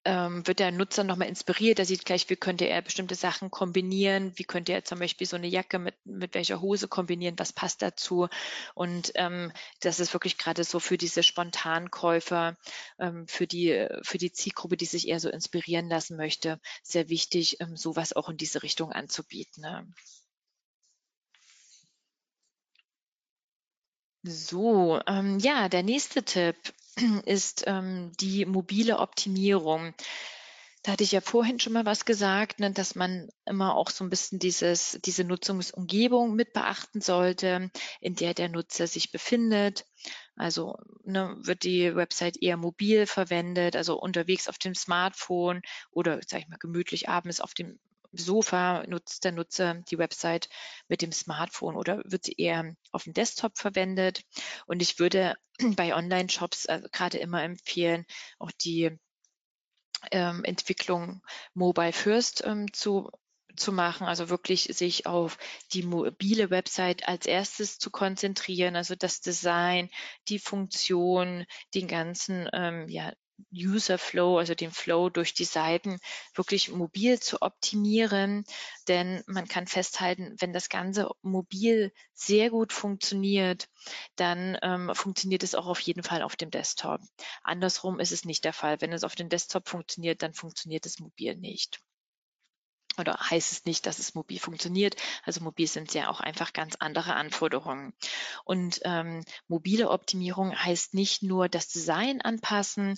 S2: ähm, wird der Nutzer nochmal inspiriert. Er sieht gleich, wie könnte er bestimmte Sachen kombinieren, wie könnte er zum Beispiel so eine Jacke mit, mit welcher Hose kombinieren, was passt dazu. Und ähm, das ist wirklich gerade so für diese Spontankäufer, ähm, für, die, für die Zielgruppe, die sich eher so inspirieren lassen möchte, sehr wichtig, ähm, sowas auch in diese Richtung anzubieten. Ne? So, ähm, ja, der nächste Tipp ist ähm, die mobile Optimierung. Da hatte ich ja vorhin schon mal was gesagt, ne, dass man immer auch so ein bisschen dieses, diese Nutzungsumgebung mit beachten sollte, in der der Nutzer sich befindet. Also ne, wird die Website eher mobil verwendet, also unterwegs auf dem Smartphone oder, sag ich mal, gemütlich abends auf dem Sofa nutzt der Nutzer die Website mit dem Smartphone oder wird sie eher auf dem Desktop verwendet? Und ich würde bei Online-Shops also gerade immer empfehlen, auch die ähm, Entwicklung Mobile First ähm, zu zu machen, also wirklich sich auf die mobile Website als erstes zu konzentrieren, also das Design, die Funktion, den ganzen ähm, ja, User Flow, also den Flow durch die Seiten wirklich mobil zu optimieren. Denn man kann festhalten, wenn das Ganze mobil sehr gut funktioniert, dann ähm, funktioniert es auch auf jeden Fall auf dem Desktop. Andersrum ist es nicht der Fall. Wenn es auf dem Desktop funktioniert, dann funktioniert es mobil nicht oder heißt es nicht, dass es mobil funktioniert. Also mobil sind ja auch einfach ganz andere Anforderungen. Und ähm, mobile Optimierung heißt nicht nur das Design anpassen,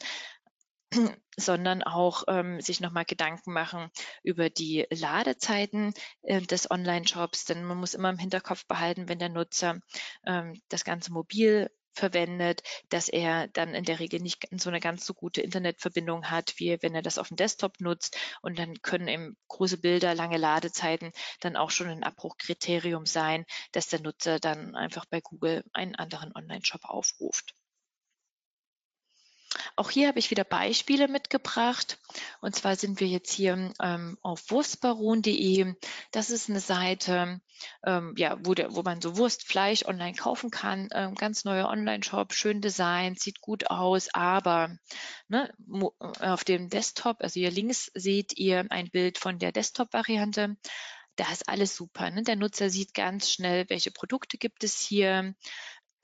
S2: sondern auch ähm, sich nochmal Gedanken machen über die Ladezeiten äh, des Online-Shops. Denn man muss immer im Hinterkopf behalten, wenn der Nutzer ähm, das Ganze mobil verwendet, dass er dann in der Regel nicht so eine ganz so gute Internetverbindung hat, wie wenn er das auf dem Desktop nutzt. Und dann können eben große Bilder, lange Ladezeiten dann auch schon ein Abbruchkriterium sein, dass der Nutzer dann einfach bei Google einen anderen Online-Shop aufruft. Auch hier habe ich wieder Beispiele mitgebracht. Und zwar sind wir jetzt hier ähm, auf wurstbaron.de. Das ist eine Seite, ähm, ja, wo, der, wo man so Wurst, Fleisch online kaufen kann. Ähm, ganz neuer Online-Shop, schön Design, sieht gut aus, aber ne, auf dem Desktop, also hier links seht ihr ein Bild von der Desktop-Variante. Da ist alles super. Ne? Der Nutzer sieht ganz schnell, welche Produkte gibt es hier,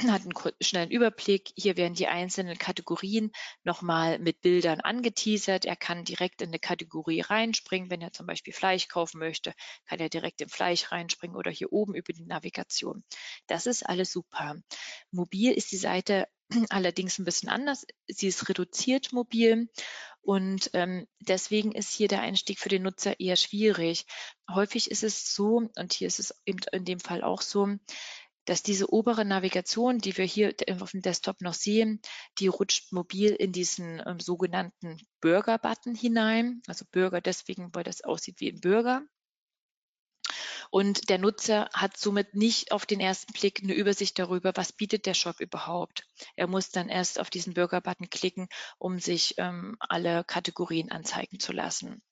S2: hat einen schnellen Überblick. Hier werden die einzelnen Kategorien nochmal mit Bildern angeteasert. Er kann direkt in eine Kategorie reinspringen. Wenn er zum Beispiel Fleisch kaufen möchte, kann er direkt im Fleisch reinspringen oder hier oben über die Navigation. Das ist alles super. Mobil ist die Seite allerdings ein bisschen anders. Sie ist reduziert mobil und ähm, deswegen ist hier der Einstieg für den Nutzer eher schwierig. Häufig ist es so, und hier ist es in dem Fall auch so, dass diese obere Navigation, die wir hier auf dem Desktop noch sehen, die rutscht mobil in diesen ähm, sogenannten Burger-Button hinein. Also Burger deswegen, weil das aussieht wie ein Burger. Und der Nutzer hat somit nicht auf den ersten Blick eine Übersicht darüber, was bietet der Shop überhaupt. Er muss dann erst auf diesen Bürgerbutton klicken, um sich ähm, alle Kategorien anzeigen zu lassen.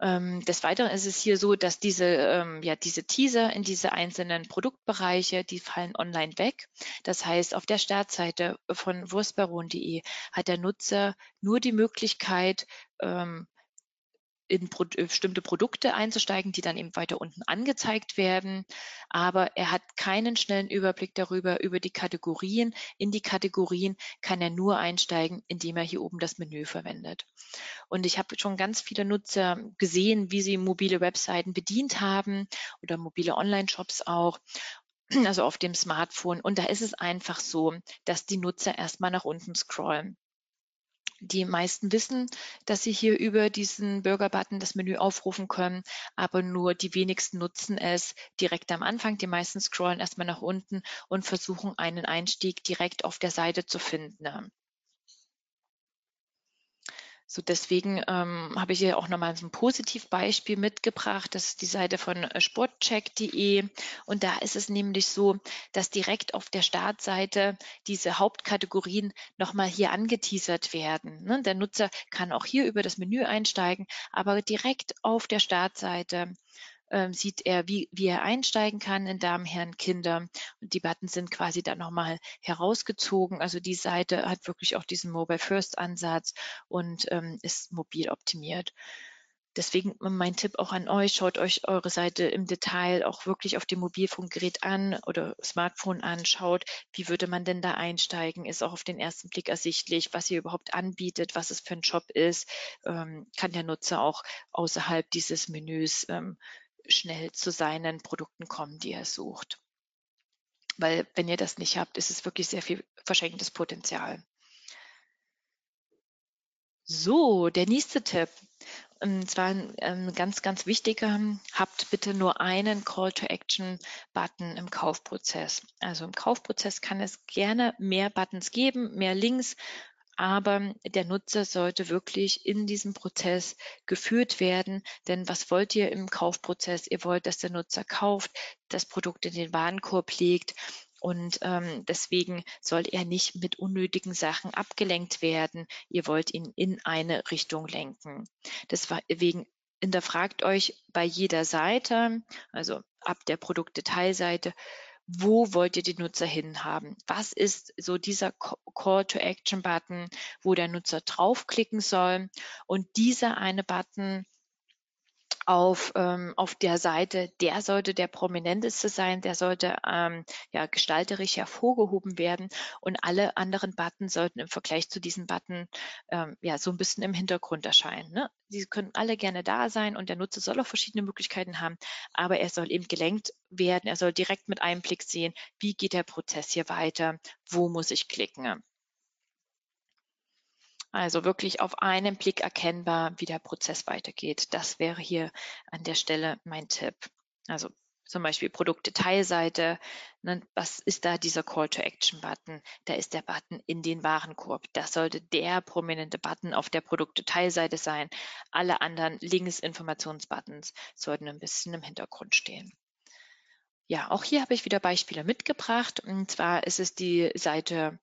S2: Ähm, des Weiteren ist es hier so, dass diese, ähm, ja, diese Teaser in diese einzelnen Produktbereiche, die fallen online weg. Das heißt, auf der Startseite von wurstbaron.de hat der Nutzer nur die Möglichkeit, ähm, in Pro äh, bestimmte Produkte einzusteigen, die dann eben weiter unten angezeigt werden. Aber er hat keinen schnellen Überblick darüber, über die Kategorien. In die Kategorien kann er nur einsteigen, indem er hier oben das Menü verwendet. Und ich habe schon ganz viele Nutzer gesehen, wie sie mobile Webseiten bedient haben oder mobile Online-Shops auch also auf dem Smartphone. Und da ist es einfach so, dass die Nutzer erstmal nach unten scrollen. Die meisten wissen, dass sie hier über diesen Burger-Button das Menü aufrufen können, aber nur die wenigsten nutzen es direkt am Anfang. Die meisten scrollen erstmal nach unten und versuchen einen Einstieg direkt auf der Seite zu finden. So deswegen ähm, habe ich hier auch nochmal so ein Positivbeispiel mitgebracht. Das ist die Seite von äh, sportcheck.de und da ist es nämlich so, dass direkt auf der Startseite diese Hauptkategorien nochmal hier angeteasert werden. Ne? Der Nutzer kann auch hier über das Menü einsteigen, aber direkt auf der Startseite ähm, sieht er, wie, wie er einsteigen kann in Damen, Herren, Kinder. Und die Buttons sind quasi dann nochmal herausgezogen. Also die Seite hat wirklich auch diesen Mobile First Ansatz und ähm, ist mobil optimiert. Deswegen mein Tipp auch an euch, schaut euch eure Seite im Detail auch wirklich auf dem Mobilfunkgerät an oder Smartphone an, schaut, wie würde man denn da einsteigen, ist auch auf den ersten Blick ersichtlich, was ihr überhaupt anbietet, was es für ein Job ist, ähm, kann der Nutzer auch außerhalb dieses Menüs ähm, schnell zu seinen Produkten kommen, die er sucht. Weil wenn ihr das nicht habt, ist es wirklich sehr viel verschenktes Potenzial. So, der nächste Tipp. Und zwar ein ganz, ganz wichtiger, habt bitte nur einen Call-to-Action-Button im Kaufprozess. Also im Kaufprozess kann es gerne mehr Buttons geben, mehr Links, aber der Nutzer sollte wirklich in diesem Prozess geführt werden. Denn was wollt ihr im Kaufprozess? Ihr wollt, dass der Nutzer kauft, das Produkt in den Warenkorb legt. Und ähm, deswegen soll er nicht mit unnötigen Sachen abgelenkt werden. Ihr wollt ihn in eine Richtung lenken. Deswegen hinterfragt euch bei jeder Seite, also ab der Produktdetailseite, wo wollt ihr die Nutzer hinhaben? Was ist so dieser Call-to-Action-Button, wo der Nutzer draufklicken soll? Und dieser eine Button auf, ähm, auf der Seite, der sollte der prominenteste sein, der sollte ähm, ja gestalterisch hervorgehoben werden und alle anderen Button sollten im Vergleich zu diesem Button ähm, ja so ein bisschen im Hintergrund erscheinen. Ne? Sie können alle gerne da sein und der Nutzer soll auch verschiedene Möglichkeiten haben, aber er soll eben gelenkt werden, er soll direkt mit einem Blick sehen, wie geht der Prozess hier weiter, wo muss ich klicken. Also wirklich auf einen Blick erkennbar, wie der Prozess weitergeht. Das wäre hier an der Stelle mein Tipp. Also zum Beispiel Produktdetailseite. Ne, was ist da dieser Call-to-Action-Button? Da ist der Button in den Warenkorb. Das sollte der prominente Button auf der Produktdetailseite sein. Alle anderen Links-Informationsbuttons sollten ein bisschen im Hintergrund stehen. Ja, auch hier habe ich wieder Beispiele mitgebracht. Und zwar ist es die Seite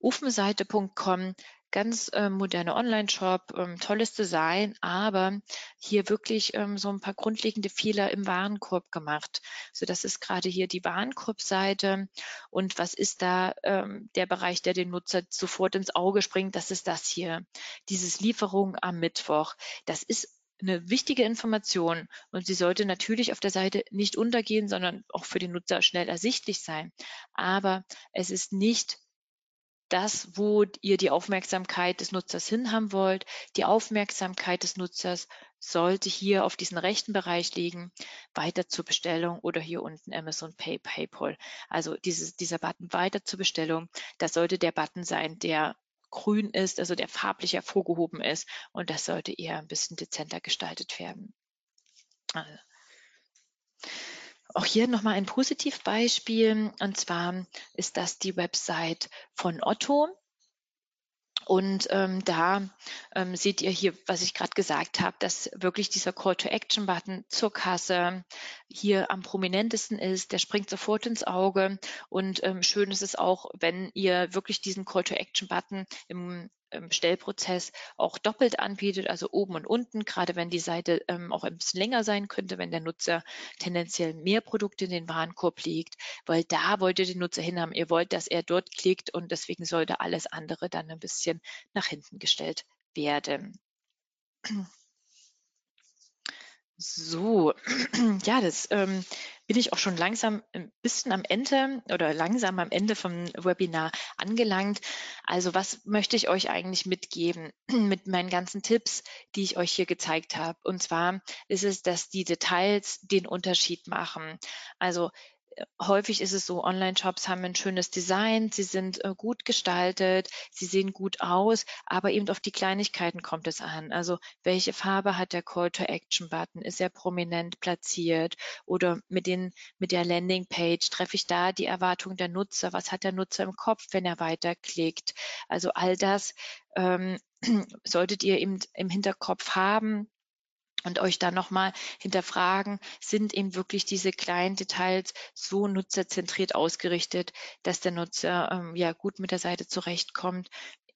S2: ofenseite.com ganz äh, moderner Online-Shop, ähm, tolles Design, aber hier wirklich ähm, so ein paar grundlegende Fehler im Warenkorb gemacht. So, das ist gerade hier die Warenkorbseite. Und was ist da ähm, der Bereich, der dem Nutzer sofort ins Auge springt? Das ist das hier. Dieses Lieferung am Mittwoch. Das ist eine wichtige Information und sie sollte natürlich auf der Seite nicht untergehen, sondern auch für den Nutzer schnell ersichtlich sein. Aber es ist nicht das, wo ihr die Aufmerksamkeit des Nutzers hinhaben wollt. Die Aufmerksamkeit des Nutzers sollte hier auf diesen rechten Bereich liegen, weiter zur Bestellung oder hier unten Amazon Pay, PayPal. Also dieses, dieser Button weiter zur Bestellung, das sollte der Button sein, der grün ist, also der farblich hervorgehoben ist und das sollte eher ein bisschen dezenter gestaltet werden. Also auch hier nochmal ein Positivbeispiel und zwar ist das die Website von Otto. Und ähm, da ähm, seht ihr hier, was ich gerade gesagt habe, dass wirklich dieser Call-to-Action-Button zur Kasse hier am prominentesten ist. Der springt sofort ins Auge. Und ähm, schön ist es auch, wenn ihr wirklich diesen Call-to-Action-Button im ähm, Stellprozess auch doppelt anbietet, also oben und unten, gerade wenn die Seite ähm, auch ein bisschen länger sein könnte, wenn der Nutzer tendenziell mehr Produkte in den Warenkorb legt, weil da wollt ihr den Nutzer hinhaben. Ihr wollt, dass er dort klickt und deswegen sollte alles andere dann ein bisschen nach hinten gestellt werden. So, ja, das ähm, bin ich auch schon langsam ein bisschen am Ende oder langsam am Ende vom Webinar angelangt. Also was möchte ich euch eigentlich mitgeben mit meinen ganzen Tipps, die ich euch hier gezeigt habe? Und zwar ist es, dass die Details den Unterschied machen. Also häufig ist es so, Online-Shops haben ein schönes Design, sie sind äh, gut gestaltet, sie sehen gut aus, aber eben auf die Kleinigkeiten kommt es an. Also welche Farbe hat der Call-to-Action-Button? Ist er prominent platziert? Oder mit, den, mit der Landing-Page treffe ich da die Erwartung der Nutzer? Was hat der Nutzer im Kopf, wenn er weiterklickt? Also all das ähm, solltet ihr eben im Hinterkopf haben und euch dann nochmal hinterfragen, sind eben wirklich diese kleinen Details so nutzerzentriert ausgerichtet, dass der Nutzer ähm, ja gut mit der Seite zurechtkommt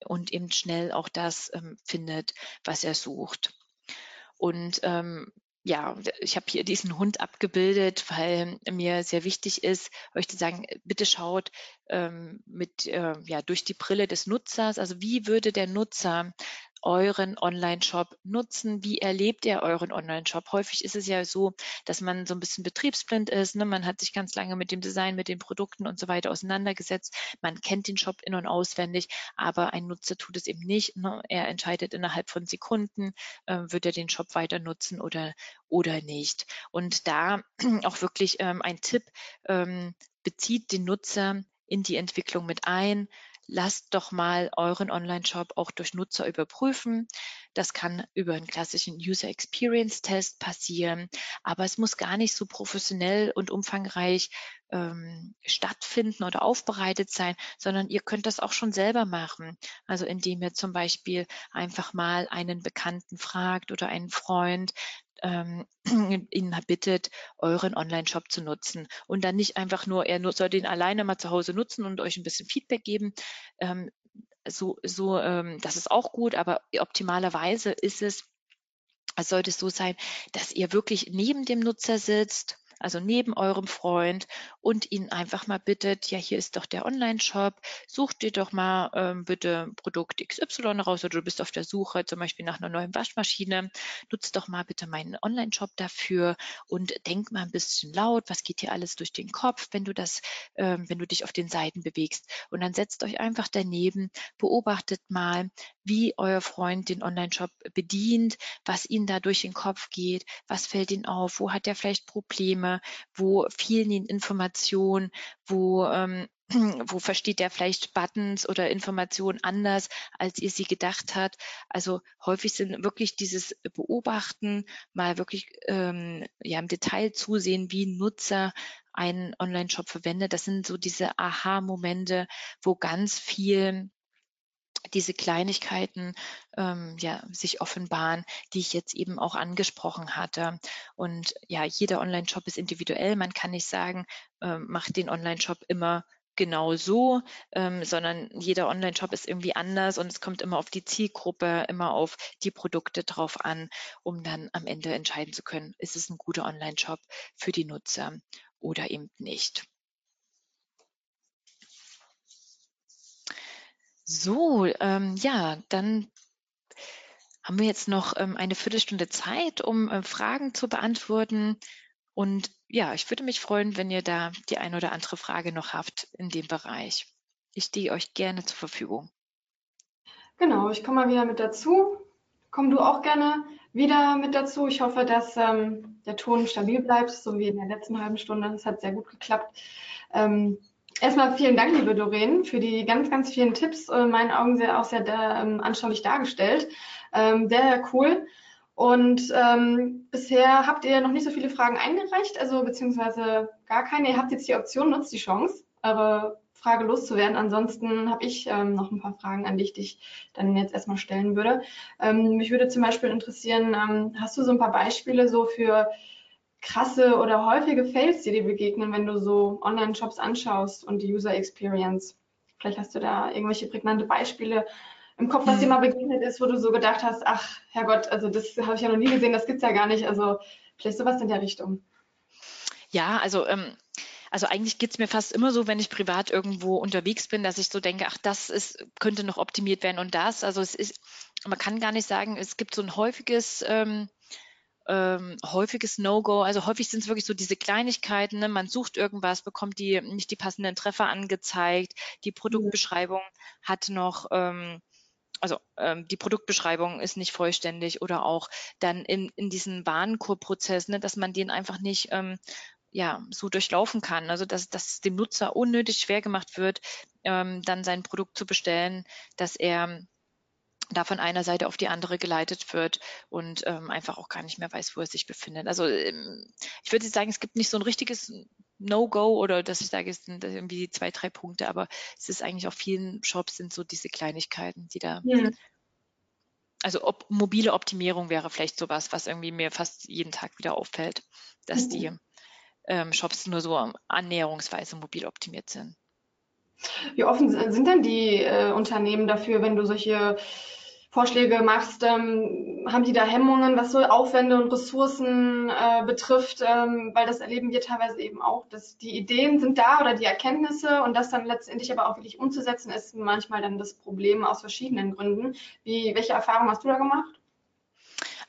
S2: und eben schnell auch das ähm, findet, was er sucht. Und ähm, ja, ich habe hier diesen Hund abgebildet, weil mir sehr wichtig ist, euch zu sagen, bitte schaut ähm, mit, äh, ja, durch die Brille des Nutzers. Also wie würde der Nutzer euren Online-Shop nutzen? Wie erlebt ihr euren Online-Shop? Häufig ist es ja so, dass man so ein bisschen betriebsblind ist. Ne? Man hat sich ganz lange mit dem Design, mit den Produkten und so weiter auseinandergesetzt. Man kennt den Shop in- und auswendig, aber ein Nutzer tut es eben nicht. Ne? Er entscheidet innerhalb von Sekunden, äh, wird er den Shop weiter nutzen oder, oder nicht. Und da auch wirklich ähm, ein Tipp, ähm, bezieht den Nutzer in die Entwicklung mit ein, lasst doch mal euren Online-Shop auch durch Nutzer überprüfen. Das kann über einen klassischen User Experience Test passieren, aber es muss gar nicht so professionell und umfangreich ähm, stattfinden oder aufbereitet sein, sondern ihr könnt das auch schon selber machen. Also indem ihr zum Beispiel einfach mal einen Bekannten fragt oder einen Freund, ähm, ihn bittet, euren Online-Shop zu nutzen. Und dann nicht einfach nur, er soll den alleine mal zu Hause nutzen und euch ein bisschen Feedback geben. Ähm, so, so ähm, das ist auch gut, aber optimalerweise ist es, es sollte es so sein, dass ihr wirklich neben dem Nutzer sitzt also neben eurem Freund und ihn einfach mal bittet, ja, hier ist doch der Online-Shop, such dir doch mal ähm, bitte Produkt XY raus oder du bist auf der Suche zum Beispiel nach einer neuen Waschmaschine, nutz doch mal bitte meinen Online-Shop dafür und denk mal ein bisschen laut, was geht hier alles durch den Kopf, wenn du das, ähm, wenn du dich auf den Seiten bewegst. Und dann setzt euch einfach daneben, beobachtet mal, wie euer Freund den Online-Shop bedient, was ihm da durch den Kopf geht, was fällt ihm auf, wo hat er vielleicht Probleme, wo fehlen ihm Informationen, wo ähm, wo versteht er vielleicht Buttons oder Informationen anders, als ihr sie gedacht habt. Also häufig sind wirklich dieses Beobachten, mal wirklich ähm, ja im Detail zusehen, wie ein Nutzer einen Online-Shop verwendet. Das sind so diese Aha-Momente, wo ganz viel diese Kleinigkeiten ähm, ja, sich offenbaren, die ich jetzt eben auch angesprochen hatte. Und ja, jeder Online-Shop ist individuell. Man kann nicht sagen, ähm, macht den Online-Shop immer genau so, ähm, sondern jeder Online-Shop ist irgendwie anders und es kommt immer auf die Zielgruppe, immer auf die Produkte drauf an, um dann am Ende entscheiden zu können, ist es ein guter Online-Shop für die Nutzer oder eben nicht. So, ähm, ja, dann haben wir jetzt noch ähm, eine Viertelstunde Zeit, um äh, Fragen zu beantworten. Und ja, ich würde mich freuen, wenn ihr da die eine oder andere Frage noch habt in dem Bereich. Ich stehe euch gerne zur Verfügung.
S1: Genau, ich komme mal wieder mit dazu. Komm du auch gerne wieder mit dazu. Ich hoffe, dass ähm, der Ton stabil bleibt, so wie in der letzten halben Stunde. Das hat sehr gut geklappt. Ähm, Erstmal vielen Dank, liebe Doreen, für die ganz, ganz vielen Tipps. In meinen Augen sehr, auch sehr ähm, anschaulich dargestellt. Ähm, sehr, sehr cool. Und ähm, bisher habt ihr noch nicht so viele Fragen eingereicht, also beziehungsweise gar keine. Ihr habt jetzt die Option, nutzt die Chance, eure Frage loszuwerden. Ansonsten habe ich ähm, noch ein paar Fragen an dich, die ich dann jetzt erstmal stellen würde. Ähm, mich würde zum Beispiel interessieren, ähm, hast du so ein paar Beispiele so für krasse oder häufige Fails, die dir begegnen, wenn du so Online-Shops anschaust und die User Experience? Vielleicht hast du da irgendwelche prägnante Beispiele im Kopf, was dir hm. mal begegnet ist, wo du so gedacht hast, ach Herrgott, also das habe ich ja noch nie gesehen, das gibt's ja gar nicht. Also vielleicht sowas in der Richtung.
S2: Ja, also ähm, also eigentlich geht es mir fast immer so, wenn ich privat irgendwo unterwegs bin, dass ich so denke, ach, das ist, könnte noch optimiert werden und das. Also es ist, man kann gar nicht sagen, es gibt so ein häufiges, ähm, ähm, häufiges No-Go. Also häufig sind es wirklich so diese Kleinigkeiten. Ne? Man sucht irgendwas, bekommt die nicht die passenden Treffer angezeigt. Die Produktbeschreibung hat noch ähm, also ähm, die Produktbeschreibung ist nicht vollständig oder auch dann in, in diesen Warenkorb-Prozess, ne, dass man den einfach nicht ähm, ja, so durchlaufen kann. Also dass, dass dem Nutzer unnötig schwer gemacht wird, ähm, dann sein Produkt zu bestellen, dass er da von einer Seite auf die andere geleitet wird und ähm, einfach auch gar nicht mehr weiß, wo er sich befindet. Also ähm, ich würde sagen, es gibt nicht so ein richtiges No-Go oder dass ich sage, es sind irgendwie zwei, drei Punkte, aber es ist eigentlich auf vielen Shops sind so diese Kleinigkeiten, die da. Ja. Also ob, mobile Optimierung wäre vielleicht sowas, was irgendwie mir fast jeden Tag wieder auffällt, dass mhm. die ähm, Shops nur so annäherungsweise mobil optimiert sind.
S1: Wie offen sind denn die äh, Unternehmen dafür, wenn du solche Vorschläge machst? Ähm, haben die da Hemmungen, was so Aufwände und Ressourcen äh, betrifft? Ähm, weil das erleben wir teilweise eben auch, dass die Ideen sind da oder die Erkenntnisse und das dann letztendlich aber auch wirklich umzusetzen, ist manchmal dann das Problem aus verschiedenen Gründen. Wie, welche Erfahrungen hast du da gemacht?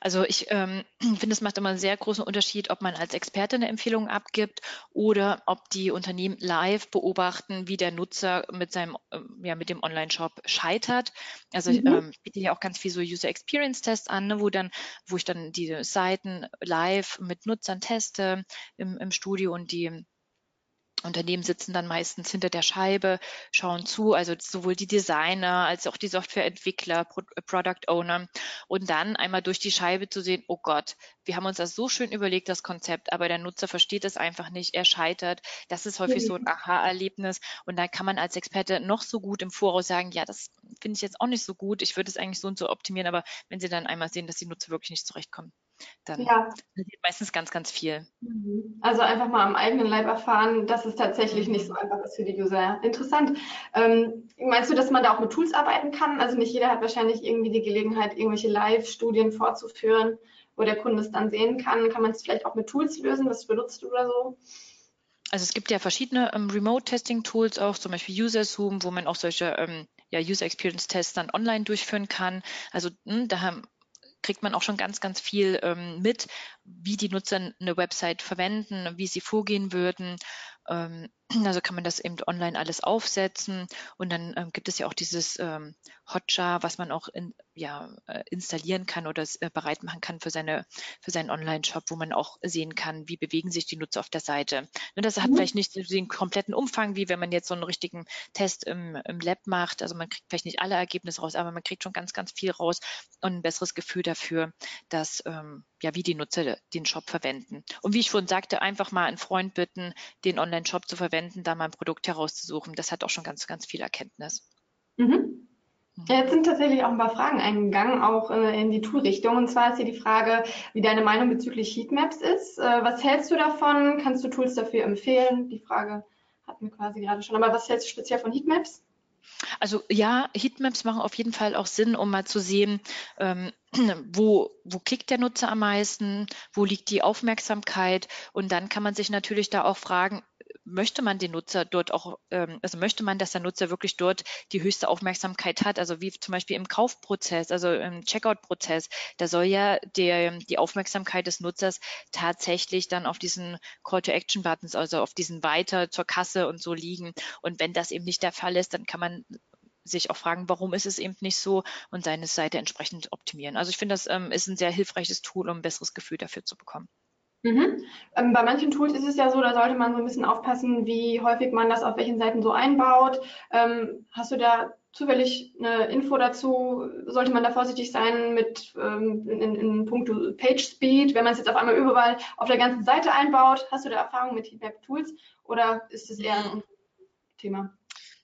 S2: Also ich ähm, finde, es macht immer einen sehr großen Unterschied, ob man als Experte eine Empfehlung abgibt oder ob die Unternehmen live beobachten, wie der Nutzer mit seinem, ähm, ja, mit dem Online-Shop scheitert. Also mhm. ähm, ich biete ja auch ganz viel so User Experience Tests an, ne, wo dann, wo ich dann die Seiten live mit Nutzern teste im, im Studio und die Unternehmen sitzen dann meistens hinter der Scheibe, schauen zu, also sowohl die Designer als auch die Softwareentwickler, äh, Product Owner und dann einmal durch die Scheibe zu sehen, oh Gott, wir haben uns das so schön überlegt, das Konzept, aber der Nutzer versteht es einfach nicht, er scheitert. Das ist häufig so ein. Aha-Erlebnis und da kann man als Experte noch so gut im Voraus sagen, ja, das finde ich jetzt auch nicht so gut, ich würde es eigentlich so und so optimieren, aber wenn Sie dann einmal sehen, dass die Nutzer wirklich nicht zurechtkommen, dann ja. passiert meistens ganz, ganz viel.
S1: Mhm. Also einfach mal am eigenen Leib erfahren, dass es tatsächlich nicht so mhm. einfach ist für die User. Interessant. Ähm, meinst du, dass man da auch mit Tools arbeiten kann? Also nicht jeder hat wahrscheinlich irgendwie die Gelegenheit, irgendwelche Live-Studien vorzuführen, wo der Kunde es dann sehen kann. Kann man es vielleicht auch mit Tools lösen? Was benutzt du oder so?
S2: Also es gibt ja verschiedene ähm, Remote-Testing-Tools auch, zum Beispiel UserZoom, wo man auch solche ähm, ja, User Experience Tests dann online durchführen kann. Also mh, hm, da haben kriegt man auch schon ganz, ganz viel ähm, mit, wie die Nutzer eine Website verwenden, wie sie vorgehen würden. Ähm, also kann man das eben online alles aufsetzen und dann ähm, gibt es ja auch dieses ähm, Hotjar, was man auch in, ja, äh, installieren kann oder äh, bereit machen kann für seine für seinen Online-Shop, wo man auch sehen kann, wie bewegen sich die Nutzer auf der Seite. Und ne, das hat mhm. vielleicht nicht den kompletten Umfang, wie wenn man jetzt so einen richtigen Test im, im Lab macht. Also man kriegt vielleicht nicht alle Ergebnisse raus, aber man kriegt schon ganz, ganz viel raus und ein besseres Gefühl dafür, dass ähm, ja, wie die Nutzer den Shop verwenden. Und wie ich schon sagte, einfach mal einen Freund bitten, den Online-Shop zu verwenden verwenden, da mal ein Produkt herauszusuchen. Das hat auch schon ganz, ganz viel Erkenntnis.
S1: Mhm. Ja, jetzt sind tatsächlich auch ein paar Fragen eingegangen, auch äh, in die Tool-Richtung. Und zwar ist hier die Frage, wie deine Meinung bezüglich Heatmaps ist. Äh, was hältst du davon? Kannst du Tools dafür empfehlen? Die Frage hatten wir quasi gerade schon. Aber was hältst du speziell von Heatmaps?
S2: Also ja, Heatmaps machen auf jeden Fall auch Sinn, um mal zu sehen, ähm, wo, wo klickt der Nutzer am meisten, wo liegt die Aufmerksamkeit und dann kann man sich natürlich da auch fragen, möchte man den Nutzer dort auch, ähm, also möchte man, dass der Nutzer wirklich dort die höchste Aufmerksamkeit hat, also wie zum Beispiel im Kaufprozess, also im Checkout-Prozess, da soll ja der, die Aufmerksamkeit des Nutzers tatsächlich dann auf diesen Call-to-Action-Buttons, also auf diesen Weiter zur Kasse und so liegen. Und wenn das eben nicht der Fall ist, dann kann man sich auch fragen, warum ist es eben nicht so und seine Seite entsprechend optimieren. Also ich finde, das ähm, ist ein sehr hilfreiches Tool, um ein besseres Gefühl dafür zu bekommen.
S1: Mhm. Ähm, bei manchen Tools ist es ja so, da sollte man so ein bisschen aufpassen, wie häufig man das auf welchen Seiten so einbaut. Ähm, hast du da zufällig eine Info dazu? Sollte man da vorsichtig sein mit ähm, in, in puncto Page Speed, wenn man es jetzt auf einmal überall auf der ganzen Seite einbaut? Hast du da Erfahrung mit Heatmap Tools oder ist es eher ein Thema?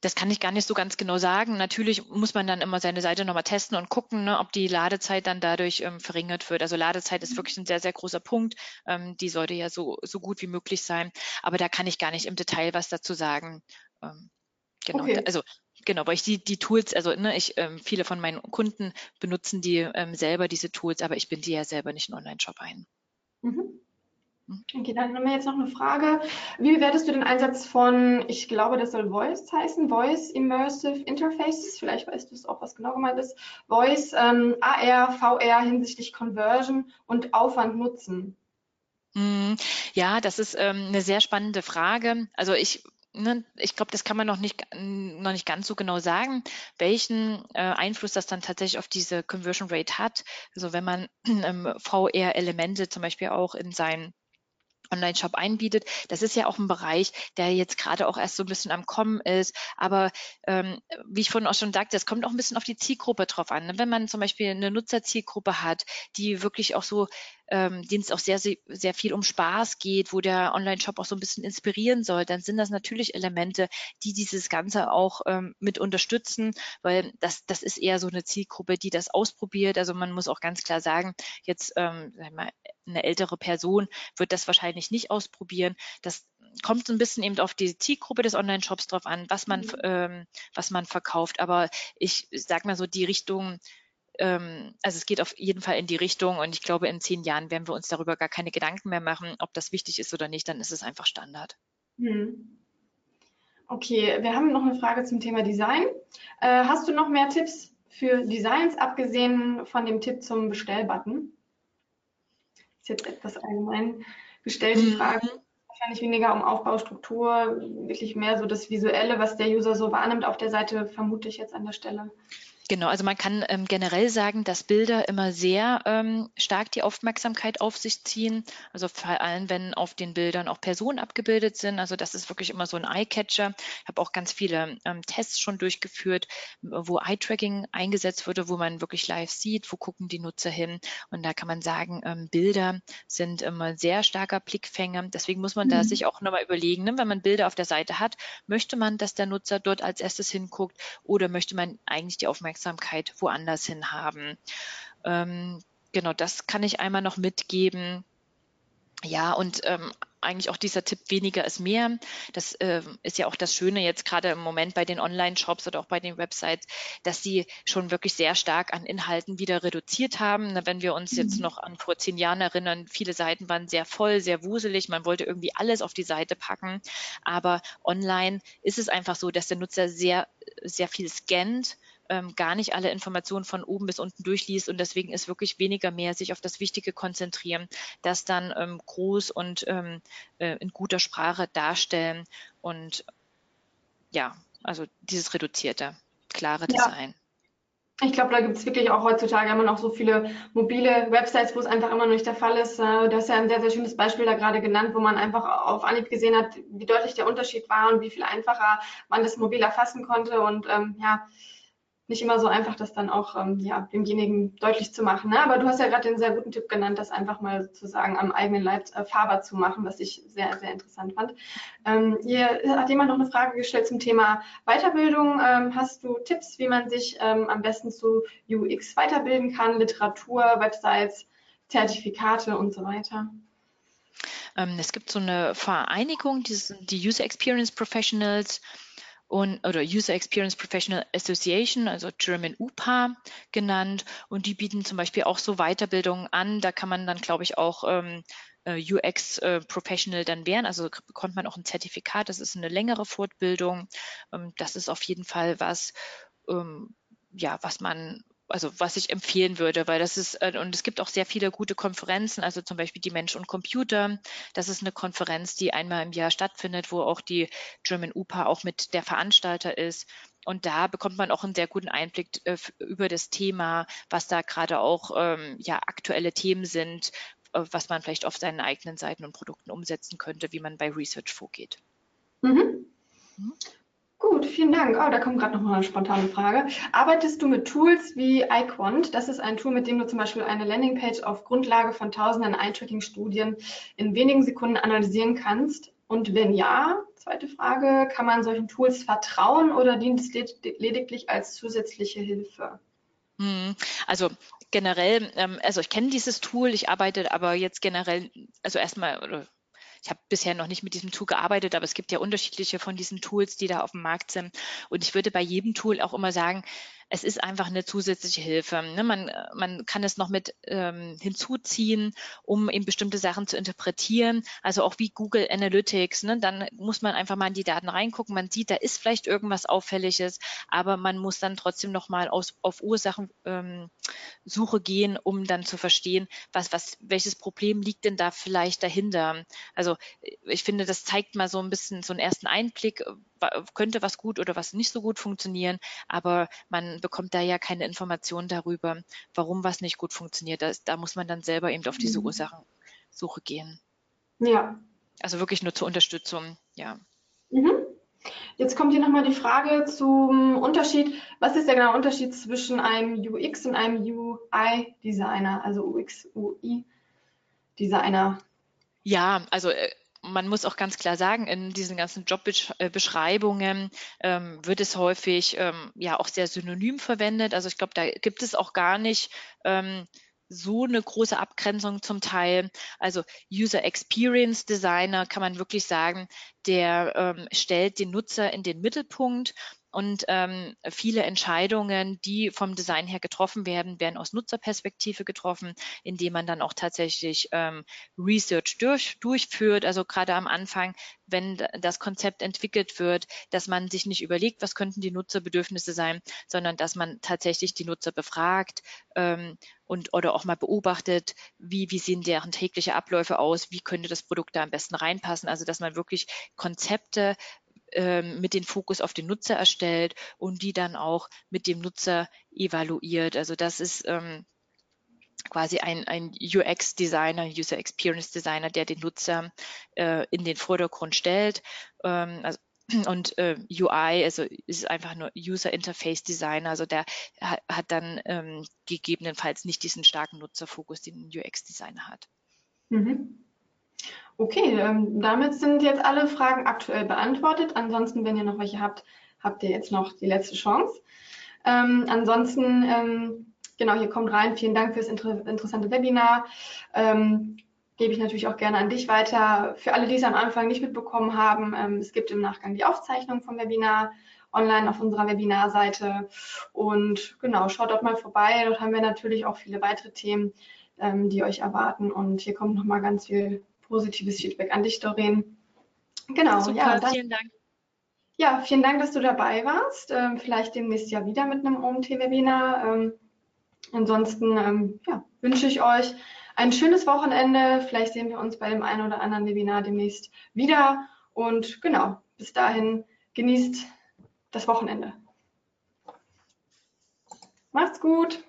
S2: Das kann ich gar nicht so ganz genau sagen. Natürlich muss man dann immer seine Seite nochmal testen und gucken, ne, ob die Ladezeit dann dadurch ähm, verringert wird. Also Ladezeit ist wirklich ein sehr, sehr großer Punkt. Ähm, die sollte ja so, so gut wie möglich sein. Aber da kann ich gar nicht im Detail was dazu sagen. Ähm, genau. Okay. Also Genau, weil ich die, die Tools, also ne, ich, ähm, viele von meinen Kunden benutzen die ähm, selber, diese Tools, aber ich bin die ja selber nicht in Online-Shop ein.
S1: Mhm. Okay, dann haben wir jetzt noch eine Frage. Wie bewertest du den Einsatz von, ich glaube, das soll Voice heißen, Voice Immersive Interfaces, vielleicht weißt du es auch, was genau gemeint ist, Voice, ähm, AR, VR hinsichtlich Conversion und Aufwand nutzen?
S2: Mhm. Ja, das ist ähm, eine sehr spannende Frage. Also ich ne, ich glaube, das kann man noch nicht, noch nicht ganz so genau sagen, welchen äh, Einfluss das dann tatsächlich auf diese Conversion Rate hat. Also wenn man ähm, VR-Elemente zum Beispiel auch in sein Online-Shop einbietet. Das ist ja auch ein Bereich, der jetzt gerade auch erst so ein bisschen am Kommen ist. Aber ähm, wie ich vorhin auch schon sagte, es kommt auch ein bisschen auf die Zielgruppe drauf an. Ne? Wenn man zum Beispiel eine Nutzerzielgruppe hat, die wirklich auch so ähm, denen es auch sehr, sehr, viel um Spaß geht, wo der Online-Shop auch so ein bisschen inspirieren soll, dann sind das natürlich Elemente, die dieses Ganze auch ähm, mit unterstützen, weil das, das ist eher so eine Zielgruppe, die das ausprobiert. Also man muss auch ganz klar sagen, jetzt ähm, sag mal, eine ältere Person wird das wahrscheinlich nicht ausprobieren. Das kommt so ein bisschen eben auf die Zielgruppe des Online-Shops drauf an, was man, mhm. ähm, was man verkauft. Aber ich sag mal so, die Richtung ähm, also es geht auf jeden Fall in die Richtung und ich glaube, in zehn Jahren werden wir uns darüber gar keine Gedanken mehr machen, ob das wichtig ist oder nicht, dann ist es einfach Standard. Hm.
S1: Okay, wir haben noch eine Frage zum Thema Design. Äh, hast du noch mehr Tipps für Designs, abgesehen von dem Tipp zum Bestellbutton? Ist jetzt etwas allgemein gestellte mhm. Frage. Wahrscheinlich weniger um Aufbaustruktur, wirklich mehr so das Visuelle, was der User so wahrnimmt auf der Seite, vermute ich jetzt an der Stelle.
S2: Genau, also man kann ähm, generell sagen, dass Bilder immer sehr ähm, stark die Aufmerksamkeit auf sich ziehen. Also vor allem, wenn auf den Bildern auch Personen abgebildet sind. Also das ist wirklich immer so ein Eye-Catcher. Ich habe auch ganz viele ähm, Tests schon durchgeführt, wo Eye-Tracking eingesetzt wurde, wo man wirklich live sieht, wo gucken die Nutzer hin. Und da kann man sagen, ähm, Bilder sind immer sehr starker Blickfänger. Deswegen muss man mhm. da sich auch nochmal überlegen, ne? wenn man Bilder auf der Seite hat, möchte man, dass der Nutzer dort als erstes hinguckt oder möchte man eigentlich die Aufmerksamkeit Aufmerksamkeit woanders hin haben. Ähm, genau, das kann ich einmal noch mitgeben. Ja, und ähm, eigentlich auch dieser Tipp weniger ist mehr. Das äh, ist ja auch das Schöne jetzt gerade im Moment bei den Online-Shops oder auch bei den Websites, dass sie schon wirklich sehr stark an Inhalten wieder reduziert haben. wenn wir uns jetzt mhm. noch an vor zehn Jahren erinnern, viele Seiten waren sehr voll, sehr wuselig. Man wollte irgendwie alles auf die Seite packen. Aber online ist es einfach so, dass der Nutzer sehr, sehr viel scannt ähm, gar nicht alle Informationen von oben bis unten durchliest und deswegen ist wirklich weniger mehr sich auf das Wichtige konzentrieren, das dann ähm, groß und ähm, äh, in guter Sprache darstellen und ja, also dieses reduzierte, klare Design. Ja.
S1: Ich glaube, da gibt es wirklich auch heutzutage immer noch so viele mobile Websites, wo es einfach immer noch nicht der Fall ist. Äh, du hast ja ein sehr, sehr schönes Beispiel da gerade genannt, wo man einfach auf Anhieb gesehen hat, wie deutlich der Unterschied war und wie viel einfacher man das mobil erfassen konnte. Und ähm, ja, nicht immer so einfach, das dann auch ähm, ja, demjenigen deutlich zu machen. Ne? Aber du hast ja gerade den sehr guten Tipp genannt, das einfach mal sozusagen am eigenen Leib äh, fahrbar zu machen, was ich sehr, sehr interessant fand. Ähm, hier hat jemand noch eine Frage gestellt zum Thema Weiterbildung. Ähm, hast du Tipps, wie man sich ähm, am besten zu UX weiterbilden kann? Literatur, Websites, Zertifikate und so weiter?
S2: Ähm, es gibt so eine Vereinigung, die, die User Experience Professionals und, oder User Experience Professional Association, also German UPA genannt. Und die bieten zum Beispiel auch so Weiterbildungen an. Da kann man dann, glaube ich, auch ähm, äh, UX äh, Professional dann werden. Also bekommt man auch ein Zertifikat. Das ist eine längere Fortbildung. Ähm, das ist auf jeden Fall was, ähm, ja, was man also was ich empfehlen würde, weil das ist, äh, und es gibt auch sehr viele gute Konferenzen, also zum Beispiel die Mensch und Computer. Das ist eine Konferenz, die einmal im Jahr stattfindet, wo auch die German UPA auch mit der Veranstalter ist. Und da bekommt man auch einen sehr guten Einblick äh, über das Thema, was da gerade auch ähm, ja, aktuelle Themen sind, äh, was man vielleicht auf seinen eigenen Seiten und Produkten umsetzen könnte, wie man bei Research vorgeht.
S1: Mhm. Mhm. Gut, vielen Dank. Oh, da kommt gerade noch mal eine spontane Frage. Arbeitest du mit Tools wie iQuant? Das ist ein Tool, mit dem du zum Beispiel eine Landingpage auf Grundlage von tausenden Eye-Tracking-Studien in wenigen Sekunden analysieren kannst Und wenn ja, zweite Frage, kann man solchen Tools vertrauen oder dient es lediglich als zusätzliche Hilfe?
S2: Hm, also generell, ähm, also ich kenne dieses Tool, ich arbeite aber jetzt generell, also erstmal, ich habe bisher noch nicht mit diesem Tool gearbeitet, aber es gibt ja unterschiedliche von diesen Tools, die da auf dem Markt sind. Und ich würde bei jedem Tool auch immer sagen, es ist einfach eine zusätzliche Hilfe. Ne? Man, man kann es noch mit ähm, hinzuziehen, um eben bestimmte Sachen zu interpretieren. Also auch wie Google Analytics. Ne? Dann muss man einfach mal in die Daten reingucken. Man sieht, da ist vielleicht irgendwas Auffälliges, aber man muss dann trotzdem nochmal auf Ursachensuche ähm, gehen, um dann zu verstehen, was, was, welches Problem liegt denn da vielleicht dahinter. Also ich finde, das zeigt mal so ein bisschen so einen ersten Einblick, könnte was gut oder was nicht so gut funktionieren, aber man bekommt da ja keine Informationen darüber, warum was nicht gut funktioniert. Das, da muss man dann selber eben auf diese mhm. Ursachensuche gehen.
S1: Ja.
S2: Also wirklich nur zur Unterstützung, ja.
S1: Mhm. Jetzt kommt hier nochmal die Frage zum Unterschied. Was ist der genaue Unterschied zwischen einem UX und einem UI-Designer, also UX, UI-Designer?
S2: Ja, also äh, man muss auch ganz klar sagen, in diesen ganzen Jobbeschreibungen ähm, wird es häufig ähm, ja auch sehr synonym verwendet. Also ich glaube, da gibt es auch gar nicht ähm, so eine große Abgrenzung zum Teil. Also User Experience Designer kann man wirklich sagen, der ähm, stellt den Nutzer in den Mittelpunkt und ähm, viele Entscheidungen, die vom Design her getroffen werden, werden aus Nutzerperspektive getroffen, indem man dann auch tatsächlich ähm, Research durch, durchführt. Also gerade am Anfang, wenn das Konzept entwickelt wird, dass man sich nicht überlegt, was könnten die Nutzerbedürfnisse sein, sondern dass man tatsächlich die Nutzer befragt ähm, und oder auch mal beobachtet, wie, wie sehen deren tägliche Abläufe aus, wie könnte das Produkt da am besten reinpassen. Also dass man wirklich Konzepte ähm, mit dem Fokus auf den Nutzer erstellt und die dann auch mit dem Nutzer evaluiert. Also das ist ähm, quasi ein, ein UX-Designer, User Experience Designer, der den Nutzer äh, in den Vordergrund stellt. Ähm, also, und äh, UI, also ist einfach nur User Interface Designer, also der hat, hat dann ähm, gegebenenfalls nicht diesen starken Nutzerfokus, den ein UX-Designer hat.
S1: Mhm. Okay, ähm, damit sind jetzt alle Fragen aktuell beantwortet. Ansonsten, wenn ihr noch welche habt, habt ihr jetzt noch die letzte Chance. Ähm, ansonsten, ähm, genau, hier kommt rein. Vielen Dank fürs inter interessante Webinar. Ähm, gebe ich natürlich auch gerne an dich weiter. Für alle, die es am Anfang nicht mitbekommen haben, ähm, es gibt im Nachgang die Aufzeichnung vom Webinar online auf unserer Webinarseite. Und genau, schaut dort mal vorbei. Dort haben wir natürlich auch viele weitere Themen, die euch erwarten. Und hier kommt nochmal ganz viel positives Feedback an dich, Doreen. Genau,
S2: Super, ja. Dann, vielen Dank.
S1: Ja, vielen Dank, dass du dabei warst. Ähm, vielleicht demnächst ja wieder mit einem OMT-Webinar. Ähm, ansonsten ähm, ja, wünsche ich euch ein schönes Wochenende. Vielleicht sehen wir uns bei dem einen oder anderen Webinar demnächst wieder. Und genau, bis dahin genießt das Wochenende. Macht's gut.